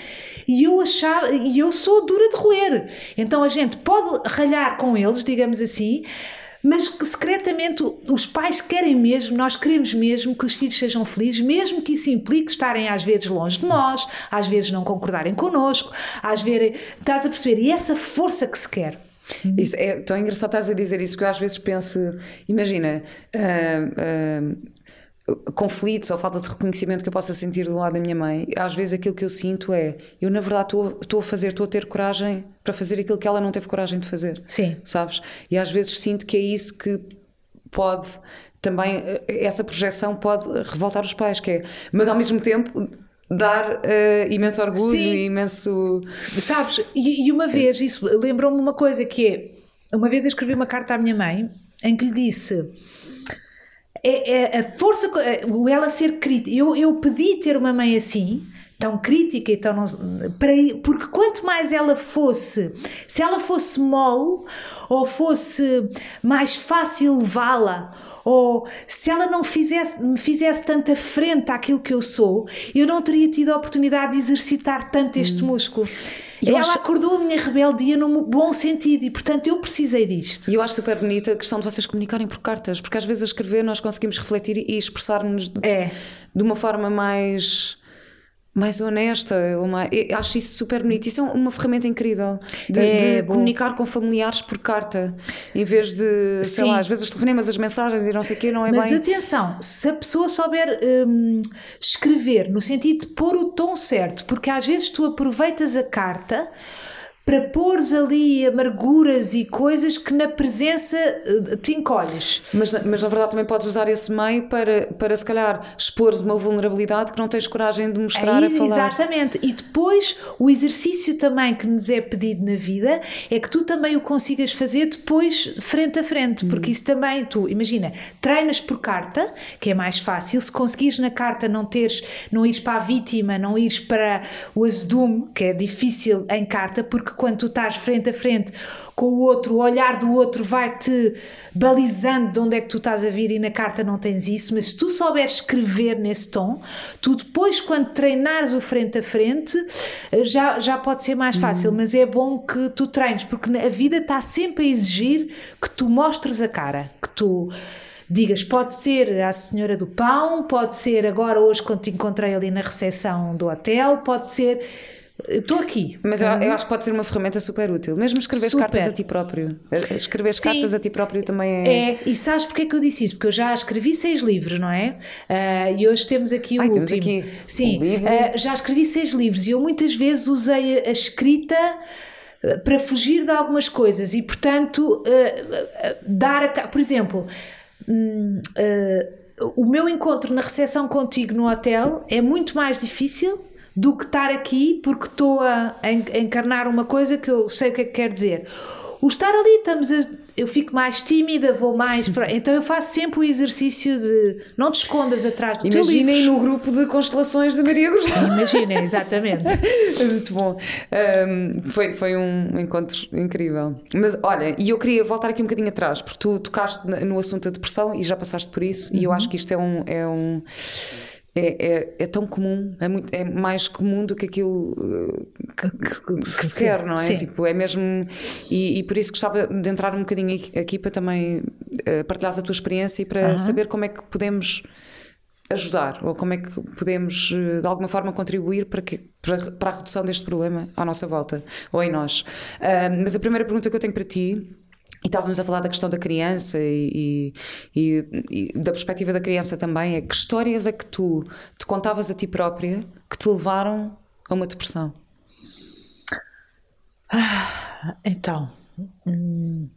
e eu achava, e eu sou dura de roer. Então a gente pode ralhar com eles, digamos assim, mas que secretamente os pais querem mesmo, nós queremos mesmo que os filhos sejam felizes, mesmo que isso implique estarem às vezes longe de nós, às vezes não concordarem connosco, às vezes, estás a perceber? E essa força que se quer. Isso é tão engraçado estás a dizer isso, porque eu às vezes penso, imagina, uh, uh, conflitos ou falta de reconhecimento que eu possa sentir do lado da minha mãe, às vezes aquilo que eu sinto é eu, na verdade, estou a fazer, estou a ter coragem para fazer aquilo que ela não teve coragem de fazer. Sim. Sabes? E às vezes sinto que é isso que pode também, eh, essa projeção pode revoltar os pais, que é, mas ao mesmo tempo dar uh, imenso orgulho, Sim. imenso. Sabes? E, e uma vez, isso lembrou-me uma coisa que é, uma vez eu escrevi uma carta à minha mãe em que lhe disse é, é a força, o ela ser crítica. Eu, eu pedi ter uma mãe assim, tão crítica e tão. Para, porque quanto mais ela fosse, se ela fosse mole ou fosse mais fácil levá-la, ou se ela não fizesse, me fizesse tanta frente àquilo que eu sou, eu não teria tido a oportunidade de exercitar tanto este hum. músculo. E ela acho... acordou a minha rebeldia no bom sentido e, portanto, eu precisei disto. E eu acho super bonita a questão de vocês comunicarem por cartas, porque às vezes a escrever nós conseguimos refletir e expressar-nos é. de uma forma mais mais honesta. Uma, acho isso super bonito. Isso é uma ferramenta incrível de, é, de comunicar com familiares por carta, em vez de, sei Sim. lá, às vezes os telefonemas, as mensagens e não sei o quê, não é Mas bem. Mas atenção, se a pessoa souber hum, escrever no sentido de pôr o tom certo, porque às vezes tu aproveitas a carta para pôres ali amarguras e coisas que na presença eh, te encolhes. Mas, mas na verdade também podes usar esse meio para, para se calhar expores uma vulnerabilidade que não tens coragem de mostrar Aí, a falar. Exatamente. E depois o exercício também que nos é pedido na vida é que tu também o consigas fazer depois frente a frente, porque hum. isso também, tu, imagina, treinas por carta, que é mais fácil, se conseguires na carta não teres, não ires para a vítima, não ires para o azedume, que é difícil em carta, porque que quando tu estás frente a frente com o outro, o olhar do outro vai-te balizando de onde é que tu estás a vir e na carta não tens isso, mas se tu souberes escrever nesse tom, tu depois, quando treinares o frente a frente, já, já pode ser mais fácil, uhum. mas é bom que tu treines, porque a vida está sempre a exigir que tu mostres a cara, que tu digas, pode ser a senhora do pão, pode ser agora hoje quando te encontrei ali na recepção do hotel, pode ser Estou aqui. Mas eu, eu, acho que pode ser uma ferramenta super útil. Mesmo escrever cartas a ti próprio. Escrever cartas a ti próprio também é. É, e sabes porque é que eu disse isso? Porque eu já escrevi seis livros, não é? Uh, e hoje temos aqui o Ai, último. Aqui Sim, um uh, já escrevi seis livros e eu muitas vezes usei a escrita ah, para fugir de algumas coisas e, portanto, uh, dar a. Por exemplo. Hum, o meu encontro na recepção contigo no hotel é muito mais difícil do que estar aqui porque estou a, encarnar uma coisa que eu sei o que é que quer dizer. O estar ali, estamos a, eu fico mais tímida, vou mais. Para, então eu faço sempre o exercício de não te escondas atrás do Imaginem no grupo de constelações de Maria Gurgel. Imaginem, exatamente. [LAUGHS] é muito bom. Um, foi, foi um encontro incrível. Mas olha, e eu queria voltar aqui um bocadinho atrás, porque tu tocaste no assunto da depressão e já passaste por isso, uhum. e eu uhum. acho que isto é um. É um é, é, é, tão comum, é, muito, é mais comum do que aquilo uh, que, que, que se quer, não é? Sim. Tipo, é mesmo. E, e, por isso gostava de entrar um bocadinho aqui para também uh, partilhares a tua experiência e para saber como é que podemos ajudar ou como é que podemos uh, de alguma forma contribuir para, que, para, para a redução deste problema à nossa volta ou em nós. Uh, mas a primeira pergunta que eu tenho para ti e estávamos a falar da questão da criança e, e, e, da perspectiva da criança também. É que histórias é que tu te contavas a ti própria que te levaram a uma depressão? Ah, então, hum,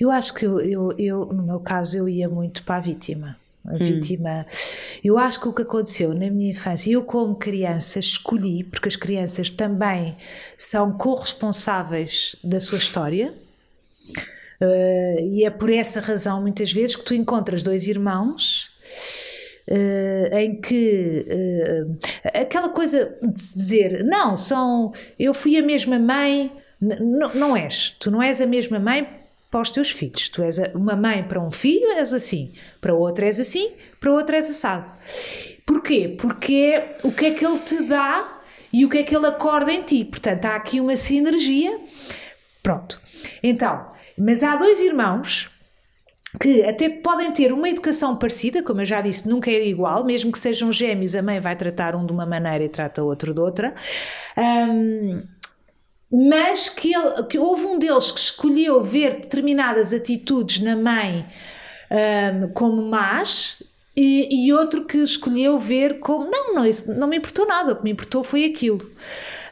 eu acho que eu, eu, eu, no meu caso, eu ia muito para a vítima. A hum. vítima. Eu acho que o que aconteceu na minha infância, eu como criança escolhi, porque as crianças também são corresponsáveis da sua história Uh, e é por essa razão, muitas vezes, que tu encontras dois irmãos uh, em que uh, aquela coisa de se dizer, não, são, eu fui a mesma mãe, não és, tu não és a mesma mãe para os teus filhos, tu és uma mãe para um filho, és assim, para outro és assim, para outro és assado. Porquê? Porque o que é que ele te dá e o que é que ele acorda em ti. Portanto, há aqui uma sinergia. Pronto. Então, mas há dois irmãos que até podem ter uma educação parecida, como eu já disse, nunca é igual, mesmo que sejam gêmeos, a mãe vai tratar um de uma maneira e trata o outro de outra. Um, mas que, ele, que, houve um deles que escolheu ver determinadas atitudes na mãe um, como más e, e, outro que escolheu ver como não, não, isso não me importou nada, o que me importou foi aquilo.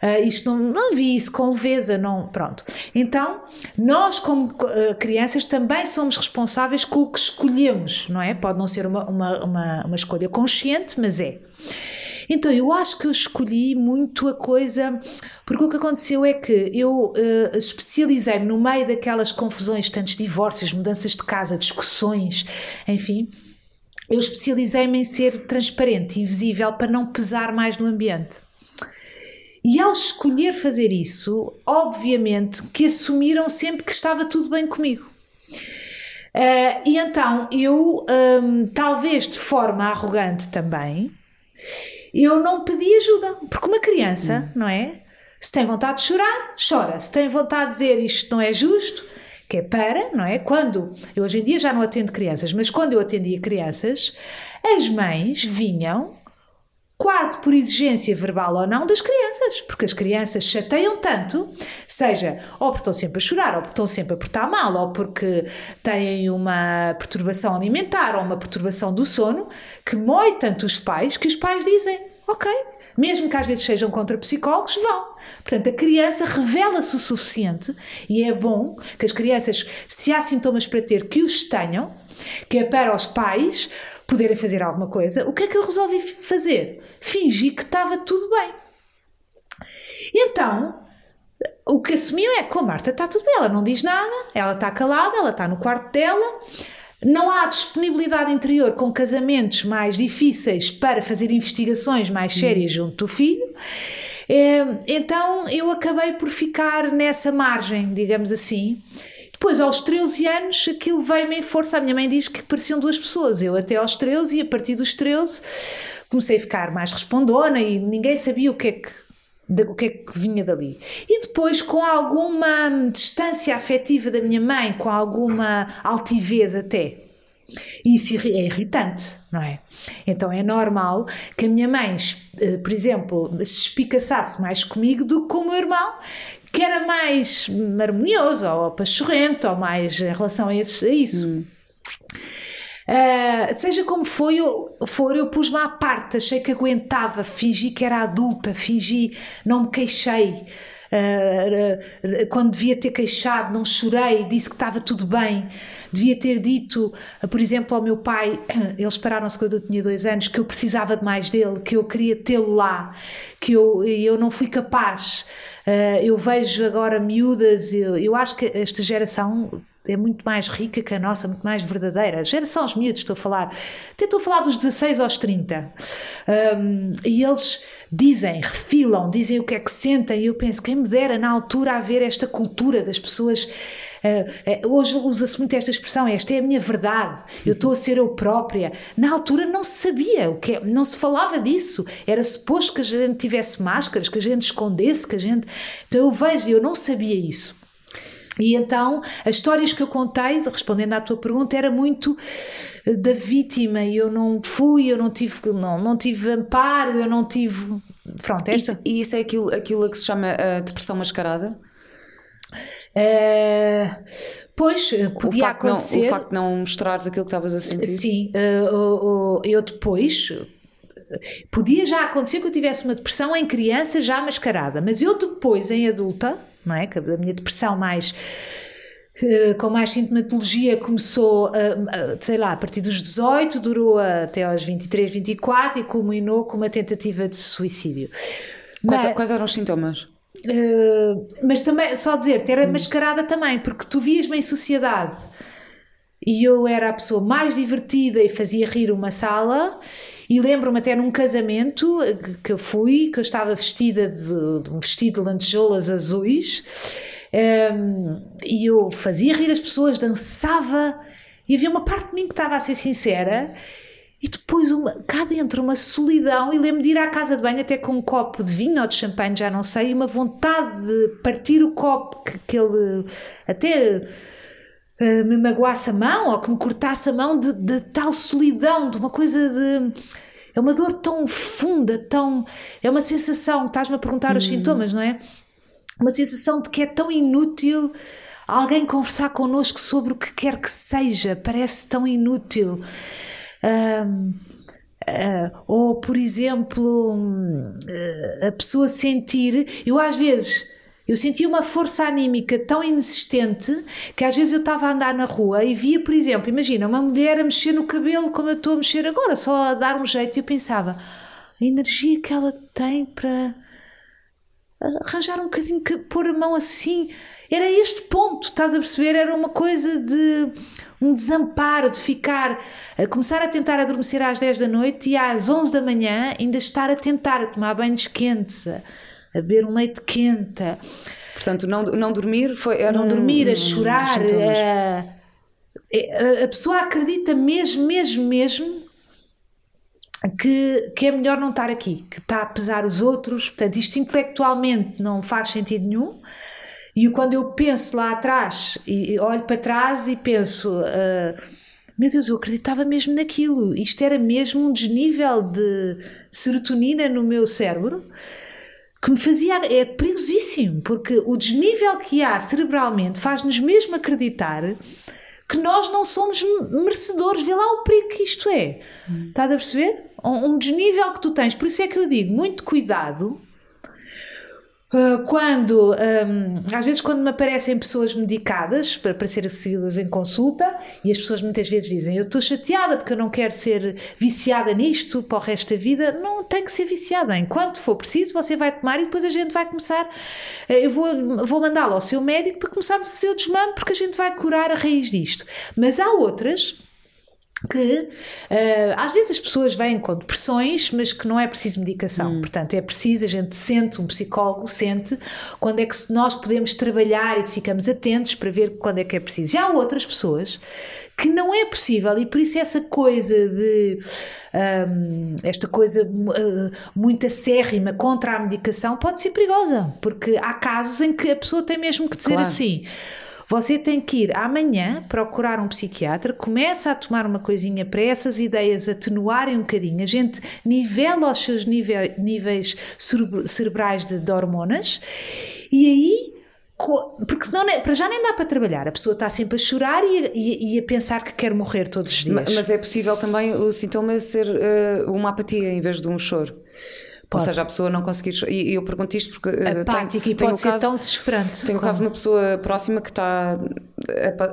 Uh, isto não, não vi isso com leveza, não, pronto. Então, nós como uh, crianças também somos responsáveis com o que escolhemos, não é? Pode não ser uma, uma, uma, uma escolha consciente, mas é. Então, eu acho que eu escolhi muito a coisa, porque o que aconteceu é que eu uh, especializei-me no meio daquelas confusões, tantos divórcios, mudanças de casa, discussões, enfim. Eu especializei-me em ser transparente, invisível, para não pesar mais no ambiente. E ao escolher fazer isso, obviamente que assumiram sempre que estava tudo bem comigo. Uh, e então eu, um, talvez de forma arrogante também, eu não pedi ajuda, porque uma criança, hum. não é? Se tem vontade de chorar, chora. Se tem vontade de dizer isto não é justo, que é para, não é? Quando, eu hoje em dia já não atendo crianças, mas quando eu atendia crianças, as mães vinham quase por exigência verbal ou não das crianças, porque as crianças chateiam tanto, seja ou porque estão sempre a chorar, ou porque estão sempre a portar mal, ou porque têm uma perturbação alimentar ou uma perturbação do sono, que mói tanto os pais que os pais dizem: Ok, mesmo que às vezes sejam contra psicólogos, vão. Portanto, a criança revela-se o suficiente e é bom que as crianças, se há sintomas para ter, que os tenham, que é para os pais poderem fazer alguma coisa, o que é que eu resolvi fazer? Fingi que estava tudo bem. Então, o que assumiu é que com a Marta está tudo bem, ela não diz nada, ela está calada, ela está no quarto dela, não há disponibilidade interior com casamentos mais difíceis para fazer investigações mais sérias junto do filho. É, então eu acabei por ficar nessa margem, digamos assim. Depois, aos 13 anos, aquilo veio-me em força. A minha mãe diz que pareciam duas pessoas. Eu até aos 13 e a partir dos 13 comecei a ficar mais respondona e ninguém sabia o que é que o que é que vinha dali. E depois, com alguma distância afetiva da minha mãe, com alguma altivez até. Isso é irritante, não é? Então é normal que a minha mãe, eh, por exemplo, se espicaçasse mais comigo do que com o meu irmão, que era mais harmonioso, ou pachorrento, ou mais em relação a, esse, a isso. Hum. Uh, seja como foi, eu, for, eu pus-me à parte, achei que aguentava, fingi que era adulta, fingi, não me queixei. Uh, quando devia ter queixado, não chorei, disse que estava tudo bem. Devia ter dito, por exemplo, ao meu pai, [CLEARS THROAT] eles pararam-se quando eu tinha dois anos, que eu precisava de mais dele, que eu queria tê-lo lá, que eu, eu não fui capaz. Uh, eu vejo agora miúdas, eu, eu acho que esta geração é muito mais rica que a nossa, muito mais verdadeira. Geração os miúdos, estou a falar. Até estou a falar dos 16 aos 30. Um, e eles dizem, refilam, dizem o que é que sentem. E eu penso, quem me dera na altura haver esta cultura das pessoas. Uh, uh, hoje usa-se muito esta expressão, esta é a minha verdade, eu estou a ser eu própria. Na altura não se sabia, o que é, não se falava disso. Era suposto que a gente tivesse máscaras, que a gente escondesse, que a gente. Então eu vejo, eu não sabia isso. E então, as histórias que eu contei, respondendo à tua pergunta, era muito eh, da vítima. Eu não fui, eu não tive, não, não tive amparo, eu não tive. Pronto, esta. Isso, e isso é aquilo, aquilo que se chama a depressão mascarada? Uh, pois, eh, podia o acontecer. Não, o facto de não mostrares aquilo que estavas a sentir. Sim, uh, eu depois. Podia já acontecer que eu tivesse uma depressão em criança já mascarada, mas eu depois, em adulta, não é? Que a minha depressão mais eh, com mais sintomatologia começou, sei lá, a partir dos 18, durou até aos 23, 24 e culminou com uma tentativa de suicídio. Quais, mas, quais eram os sintomas? Uh, mas também, só dizer, era mascarada também, porque tu vias-me em sociedade e eu era a pessoa mais divertida e fazia rir uma sala e lembro-me até num casamento que eu fui, que eu estava vestida de, de um vestido de lantejoulas azuis, um, ehm, e eu fazia rir as pessoas, dançava, e havia uma parte de mim que estava a ser sincera, e depois uma, cá dentro uma solidão, e lembro de ir à casa de banho até com um copo de vinho ou de champanhe, já não sei, e uma vontade de partir o copo que, que ele até uh, me magoasse a mão ou que me cortasse a mão de, de tal solidão, de uma coisa de é uma dor tão funda, tão. É uma sensação, estás-me a perguntar os hum. sintomas, não é? Uma sensação de que é tão inútil alguém conversar connosco sobre o que quer que seja, parece tão inútil. Um, Uh, ah, ou, por exemplo, uh, a pessoa sentir. Eu, às vezes, eu sentia uma força anímica tão inexistente que às vezes eu estava a andar na rua e via, por exemplo, imagina uma mulher a mexer no cabelo como eu estou a mexer agora, só a dar um jeito, e eu pensava, a energia que ela tem para arranjar um bocadinho, pôr a mão assim, era este ponto, estás a perceber? Era uma coisa de um desamparo, de ficar, a começar a tentar adormecer às 10 da noite e às 11 da manhã ainda estar a tentar a tomar banhos quentes a beber um leite quente. Portanto, não, não dormir foi. Não um, dormir, a chorar. A, a, a pessoa acredita mesmo, mesmo, mesmo que, que é melhor não estar aqui, que está a pesar os outros. Portanto, isto intelectualmente não faz sentido nenhum. E quando eu penso lá atrás, e olho para trás e penso, uh, meu Deus, eu acreditava mesmo naquilo. Isto era mesmo um desnível de serotonina no meu cérebro que me fazia. É perigosíssimo, porque o desnível que há cerebralmente faz-nos mesmo acreditar que nós não somos merecedores. Vê lá o perigo que isto é. Hum. Estás a perceber? Um, desnível que tu tens. Por isso é que eu digo: muito cuidado quando, um, às vezes, quando me aparecem pessoas medicadas para, para ser seguidas em consulta, e as pessoas muitas vezes dizem: Eu estou chateada porque eu não quero ser viciada nisto para o resto da vida. Não tem que ser viciada. Enquanto for preciso, você vai tomar e depois a gente vai começar. Ah, eu vou, vou mandá-lo ao seu médico para começarmos a fazer o desmame, porque a gente vai curar a raiz disto. Mas há outras que uh, às vezes as pessoas vêm com depressões, mas que não é preciso medicação. Hum. Portanto, é preciso, a gente sente, um psicólogo sente quando é que nós podemos trabalhar e ficamos atentos para ver quando é que é preciso. E há outras pessoas que não é possível e por isso essa coisa de um, esta coisa uh, muito acérrima contra a medicação pode ser perigosa, porque há casos em que a pessoa tem mesmo que dizer claro. assim você tem que ir amanhã procurar um psiquiatra, começa a tomar uma coisinha para essas ideias atenuarem um bocadinho. A gente nivela os seus níveis, níveis cerebrais de, de hormonas e aí porque senão para já nem dá para trabalhar. A pessoa está sempre a chorar e a, e, e a pensar que quer morrer todos os dias. Mas é possível também o sintoma ser uh, uma apatia em vez de um choro. Pode. Ou seja, a pessoa não conseguir. E eu pergunto isto porque. Eh, Apática tenho, e pode ser caso, tão desesperante. Tenho o caso de uma pessoa próxima que está.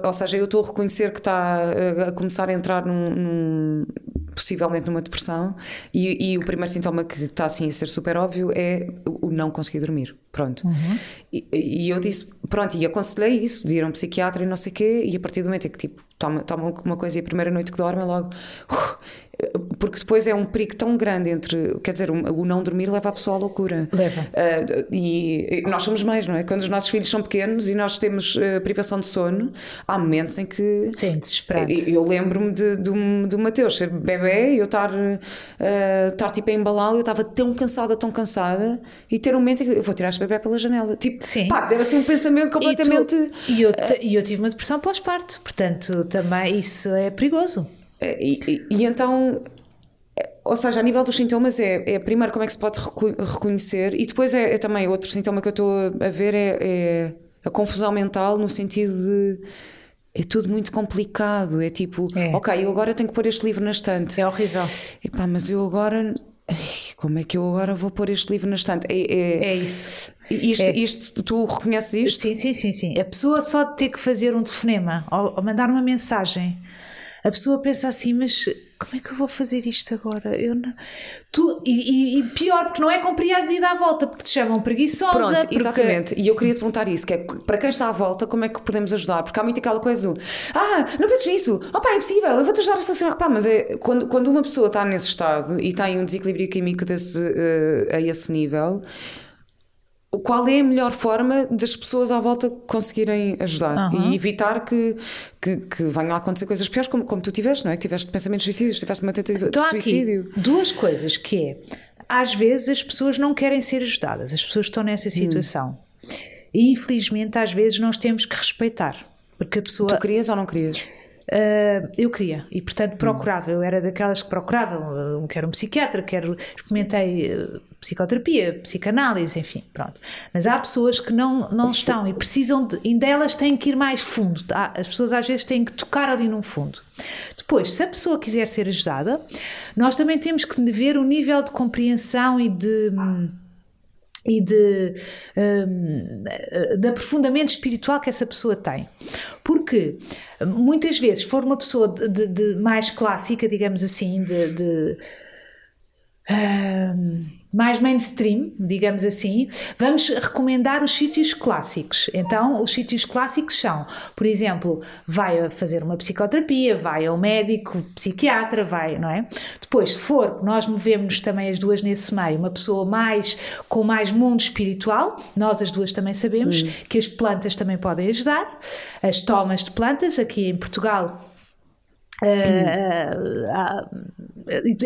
Ou seja, eu estou a reconhecer que está eh, a começar a entrar num, num possivelmente numa depressão, e, e, o primeiro sintoma que está assim a ser super óbvio é o não conseguir dormir. Pronto. Uhum. E, e, eu disse, pronto, e aconselhei isso, de ir a um psiquiatra e não sei o quê, e a partir do momento em que tipo, toma, toma uma coisa e a primeira noite que dorme é logo. Uh, porque depois é um perigo tão grande entre, quer dizer, o não dormir leva a pessoa à loucura. Leva. Uh, e, nós somos mais, não é? Quando os nossos filhos são pequenos e nós temos uh, privação de sono, há momentos em que. Sim, desesperado. Eu lembro-me de, de Mateus ser bebê e eu estar, uh, estar tipo a embalá-lo, eu estava tão cansada, tão cansada, e ter um momento em que eu vou tirar este bebê pela janela. Tipo, Sim. pá, deve ser um pensamento completamente. E, tu, e eu, eu tive uma depressão pós-parto, portanto, também isso é perigoso. E, e, e, então, ou seja, a nível dos sintomas é, é primeiro como é que se pode reconhecer e depois é, é também outro sintoma que eu estou a ver é, é, a confusão mental no sentido de é tudo muito complicado. É tipo, é. ok, eu agora tenho que pôr este livro na estante. É horrível. Epá, mas eu agora. Como é que eu agora vou pôr este livro na estante? É, é, é isso. Isto, é. isto, tu reconheces isto? Sim, sim, sim, sim. A pessoa só de ter que fazer um telefonema ou, ou mandar uma mensagem a pessoa pensa assim, mas como é que eu vou fazer isto agora? Eu não... tu, e, e, pior, porque não é compreendida à volta, porque te chamam preguiçosa. Pronto, porque... exatamente. E eu queria te perguntar isso: que é para quem está à volta, como é que podemos ajudar? Porque há muito aquela coisa do ah, não penses nisso, oh pá, é possível, eu vou-te ajudar a estacionar. Pá, mas é quando, quando uma pessoa está nesse estado e tem um desequilíbrio químico desse, uh, a esse nível qual é a melhor forma das pessoas à volta conseguirem ajudar uhum. e evitar que, que, que, venham a acontecer coisas piores, como, como tu tiveste, não é? Que tiveste pensamentos suicídios, tiveste uma tentativa então, de suicídio. duas coisas que é, às vezes as pessoas não querem ser ajudadas, as pessoas estão nessa hum. situação. Hum. E infelizmente às vezes nós temos que respeitar. Porque a pessoa. Tu querias ou não querias? Uh, eu queria e portanto procurava, eu era daquelas que procuravam, quero um psiquiatra, quero, experimentei uh, psicoterapia, psicanálise, enfim, pronto. Mas há pessoas que não, não estão e precisam de, e delas têm que ir mais fundo. As pessoas às vezes têm que tocar ali num fundo. Depois, se a pessoa quiser ser ajudada, nós também temos que ver o nível de compreensão e de. Hum, e de, um, de aprofundamento espiritual que essa pessoa tem. Porque muitas vezes, for uma pessoa de, de, de mais clássica, digamos assim, de. Mais mainstream, digamos assim, vamos recomendar os sítios clássicos. Então, os sítios clássicos são, por exemplo, vai a fazer uma psicoterapia, vai ao médico, psiquiatra, vai, não é? Depois, se for, nós movemos também as duas nesse meio, uma pessoa mais com mais mundo espiritual, nós as duas também sabemos hum. que as plantas também podem ajudar, as tomas de plantas, aqui em Portugal Uh, há,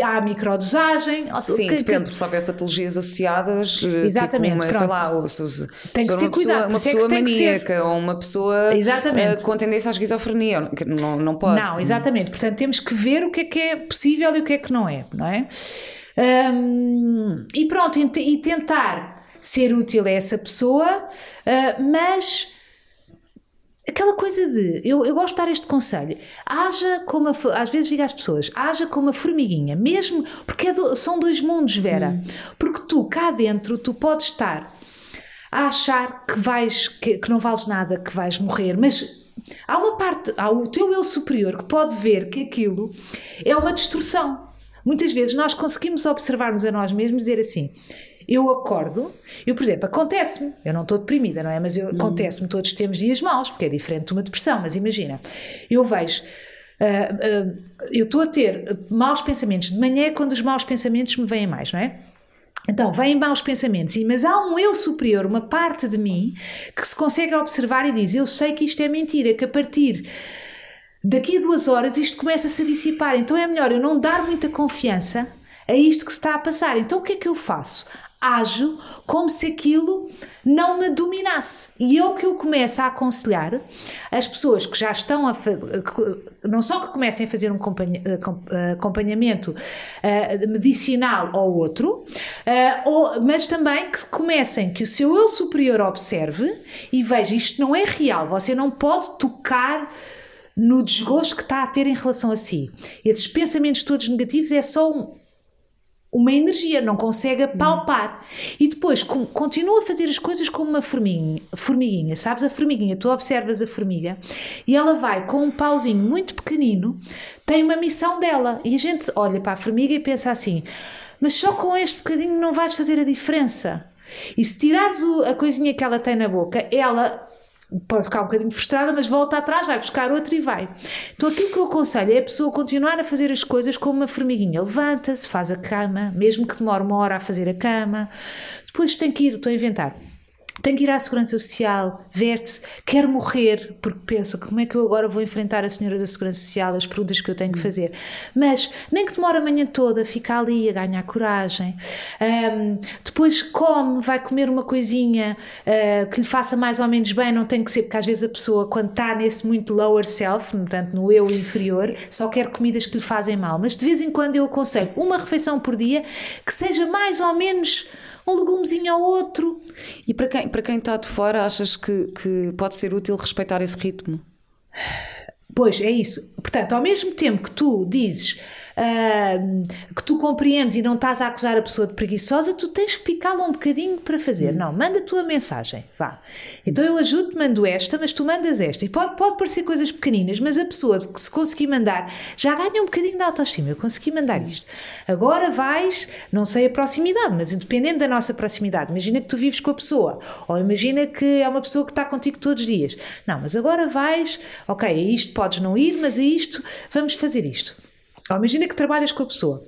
há microdosagem. Sim, que, depende, porque se houver patologias associadas, eh, Exatamente, tipo uma, sei lá, se, tem que se ter cuidado. Uma pessoa, uma é maníaca ou uma pessoa uh, com tendência à esquizofrenia, que não, não pode. Não, exatamente. Portanto, temos que ver o que é que é possível e o que é que não é, não é? Um, e pronto, e tentar ser útil a essa pessoa, uh, mas aquela coisa de. Eu, eu gosto de dar este conselho. Haja como. A, às vezes digo às pessoas: haja como a formiguinha, mesmo. Porque é do, são dois mundos, Vera. Hum. Porque tu, cá dentro, tu podes estar a achar que vais. que, que não vales nada, que vais morrer, mas. Há uma parte, há o teu eu superior que pode ver que aquilo é uma distorção. Muitas vezes nós conseguimos observarmos a nós mesmos e dizer assim: eu acordo, eu, por exemplo, acontece-me, eu não estou deprimida, não é? Mas eu, acontece-me, todos temos dias maus, porque é diferente de uma depressão, mas imagina, eu vejo, Uh, uh, eu estou a ter maus pensamentos de manhã quando os maus pensamentos me vêm mais, não é? Então, vêm maus pensamentos, mas há um eu superior, uma parte de mim, que se consegue observar e diz: Eu sei que isto é mentira, que a partir daqui a duas horas isto começa-se a dissipar. Então é melhor eu não dar muita confiança a isto que se está a passar. Então o que é que eu faço? Ajo como se aquilo não me dominasse. E é o que eu começo a aconselhar as pessoas que já estão a não só que comecem a fazer um acompanhamento uh, medicinal ao outro, ou, mas também que comecem que o seu eu superior observe e veja isto não é real, você não pode tocar no desgosto que está a ter em relação a si. Esses pensamentos todos negativos é só um, uma energia, não consegue palpar. E depois com, continua a fazer as coisas como uma formiguinha, formiguinha, sabes? A formiguinha, tu observas a formiga e ela vai com um pauzinho muito pequenino, tem uma missão dela. E a gente olha para a formiga e pensa assim: mas só com este bocadinho não vais fazer a diferença. E se tirares o, a coisinha que ela tem na boca, ela pode ficar um bocadinho frustrada, mas volta atrás, vai buscar outro e vai. Então aquilo que eu aconselho é a pessoa continuar a fazer as coisas como uma formiguinha. Levanta-se, faz a cama, mesmo que demore uma hora a fazer a cama. Depois tem que ir, estou a inventar tem que ir à Segurança Social, verte-se, quer morrer, porque pensa como é que eu agora vou enfrentar a senhora da Segurança Social, as perguntas que eu tenho que fazer. Mas nem que demore a manhã toda, fica ali a ganhar coragem. Um, depois come, vai comer uma coisinha uh, que lhe faça mais ou menos bem, não tem que ser, porque às vezes a pessoa, quando está nesse muito lower self, portanto no eu inferior, só quer comidas que lhe fazem mal. Mas de vez em quando eu aconselho uma refeição por dia que seja mais ou menos um legumezinho ao outro. E para quem, para quem está de fora, achas que, que pode ser útil respeitar esse ritmo? Pois, é isso. Portanto, ao mesmo tempo que tu dizes uh, que tu compreendes e não estás a acusar a pessoa de preguiçosa, tu tens que picá-la um bocadinho para fazer. Hum. Não, manda a tua mensagem, vá. Então eu ajudo-te, mando esta, mas tu mandas esta. E pode, pode parecer coisas pequeninas, mas a pessoa que se conseguir mandar já ganha um bocadinho de autoestima. Eu consegui mandar isto. Agora vais, não sei a proximidade, mas independente da nossa proximidade, imagina que tu vives com a pessoa, ou imagina que é uma pessoa que está contigo todos os dias. Não, mas agora vais, ok, a isto podes não ir, mas a isto vamos fazer isto. Imagina que trabalhas com a pessoa.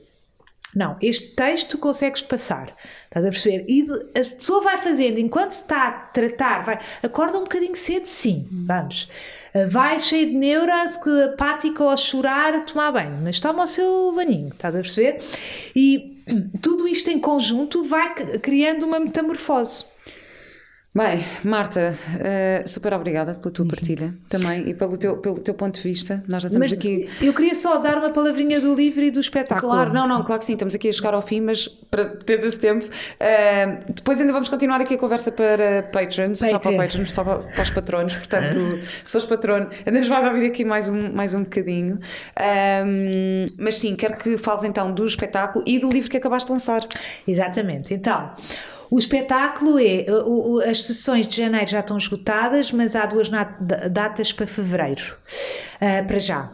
Não, este texto consegues passar. Estás a perceber? E a pessoa vai fazendo, enquanto se está a tratar, vai, acorda um bocadinho cedo, sim, vamos. Vai cheio de neuras, que apática ou a chorar, a tomar banho, mas toma o seu banhinho, estás a perceber? E tudo isto em conjunto vai criando uma metamorfose. Bem, Marta, uh, super obrigada pela tua partilha também e pelo teu, pelo teu ponto de vista. Nós já estamos mas aqui. Eu queria só dar uma palavrinha do livro e do espetáculo. Claro, não, não, claro que sim, estamos aqui a chegar ao fim, mas para ter esse tempo. Uh, depois ainda vamos continuar aqui a conversa para patrons, Patreon. só para patrons, só para, para os patronos. Portanto, [LAUGHS] se fores patrono, ainda nos vais ouvir aqui mais um, mais um bocadinho. Um, mas sim, quero que fales então do espetáculo e do livro que acabaste de lançar. Exatamente, então. O espetáculo é. as sessões de janeiro já estão esgotadas, mas há duas datas para fevereiro, uh, para já.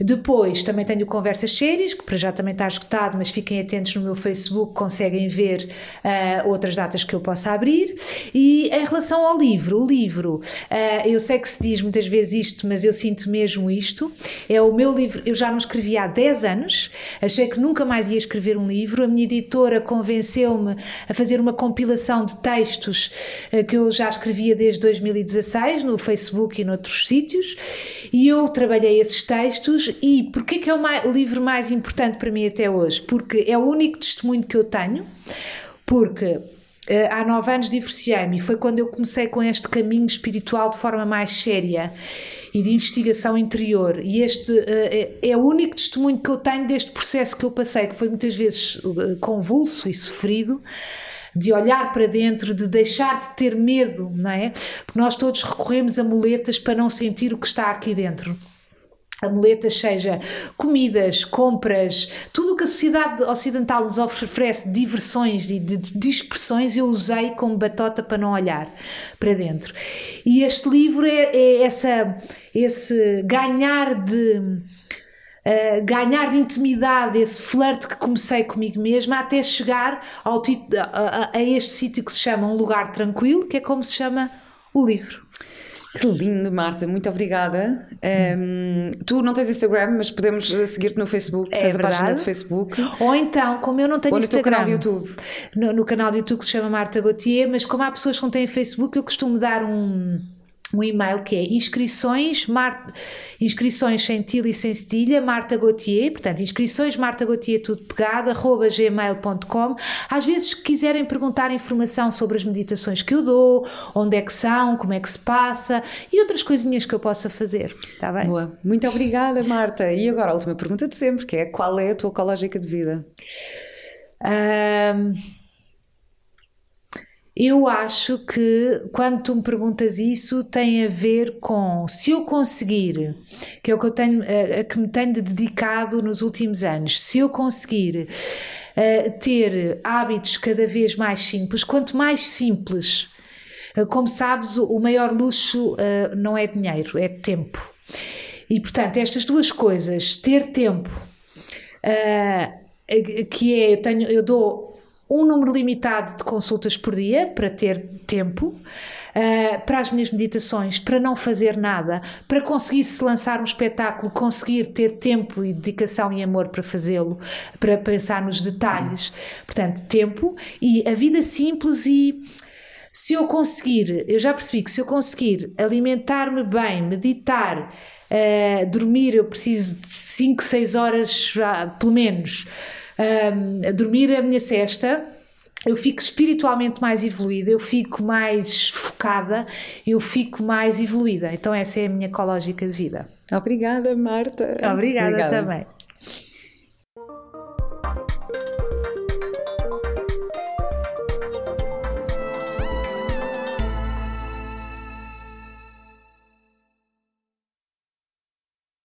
Depois também tenho Conversas Sérias, que para já também está esgotado, mas fiquem atentos no meu Facebook, conseguem ver uh, outras datas que eu possa abrir. E em relação ao livro, o livro, uh, eu sei que se diz muitas vezes isto, mas eu sinto mesmo isto. É o meu livro, eu já não escrevi há 10 anos, achei que nunca mais ia escrever um livro. A minha editora convenceu-me a fazer uma compilação de textos uh, que eu já escrevia desde 2016 no Facebook e noutros sítios, e eu trabalhei esses textos e porquê que é o, mais, livro mais importante para mim até hoje? Porque é o único testemunho que eu tenho, porque Uh, há nove anos divorciei-me e foi quando eu comecei com este caminho espiritual de forma mais séria e de investigação interior. E este uh, é, é, o único testemunho que eu tenho deste processo que eu passei, que foi muitas vezes uh, convulso e sofrido. De olhar para dentro, de deixar de ter medo, não é? Porque nós todos recorremos a muletas para não sentir o que está aqui dentro amuletas, seja comidas, compras, tudo o que a sociedade ocidental nos oferece, diversões e de, de dispersões, eu usei como batota para não olhar para dentro. E este livro é, é essa, esse ganhar de. Uh, ganhar de intimidade, esse flerte que comecei comigo mesma, até chegar ao a, a, a este sítio que se chama Um Lugar Tranquilo, que é como se chama o livro. Que lindo, Marta, muito obrigada. Um, tu não tens Instagram, mas podemos seguir-te no Facebook, É tens verdade. a página de Facebook. Ou então, como eu não tenho Ou no teu Instagram, canal de YouTube. No, no canal de YouTube que se chama Marta Gauthier, mas como há pessoas que não têm Facebook, eu costumo dar um, um e-mail que é inscrições, Mar, inscrições sem tilde e sem cedilha, Marta Gauthier, portanto, inscrições Marta Gauthier, tudo pegado, arroba gmail.com. Às vezes, se quiserem perguntar informação sobre as meditações que eu dou, onde é que são, como é que se passa e outras coisinhas que eu possa fazer, está bem? Boa, muito obrigada, Marta. E agora a última pergunta de sempre, que é qual é a tua ecológica de vida? Ahm, eu acho que quando tu me perguntas isso tem a ver com se eu conseguir, que é o que eu tenho, a, a que me tenho dedicado nos últimos anos, se eu conseguir eh, ter hábitos cada vez mais simples, quanto mais simples, eh, como sabes, o, maior luxo eh, não é dinheiro, é tempo. E portanto, estas duas coisas, ter tempo que é eu tenho eu dou um número limitado de consultas por dia para ter tempo uh, para as minhas meditações, para não fazer nada, para conseguir se lançar um espetáculo, conseguir ter tempo e dedicação e amor para fazê-lo, para pensar nos detalhes. Portanto, tempo e a vida simples e se eu conseguir, eu já percebi que se eu conseguir alimentar-me bem, meditar, uh, dormir, eu preciso de 5, 6 horas, pelo menos, um, dormir a minha cesta, eu fico espiritualmente mais evoluída, eu fico mais focada, eu fico mais evoluída. Então, essa é a minha ecológica de vida. Obrigada, Marta. Obrigada. também.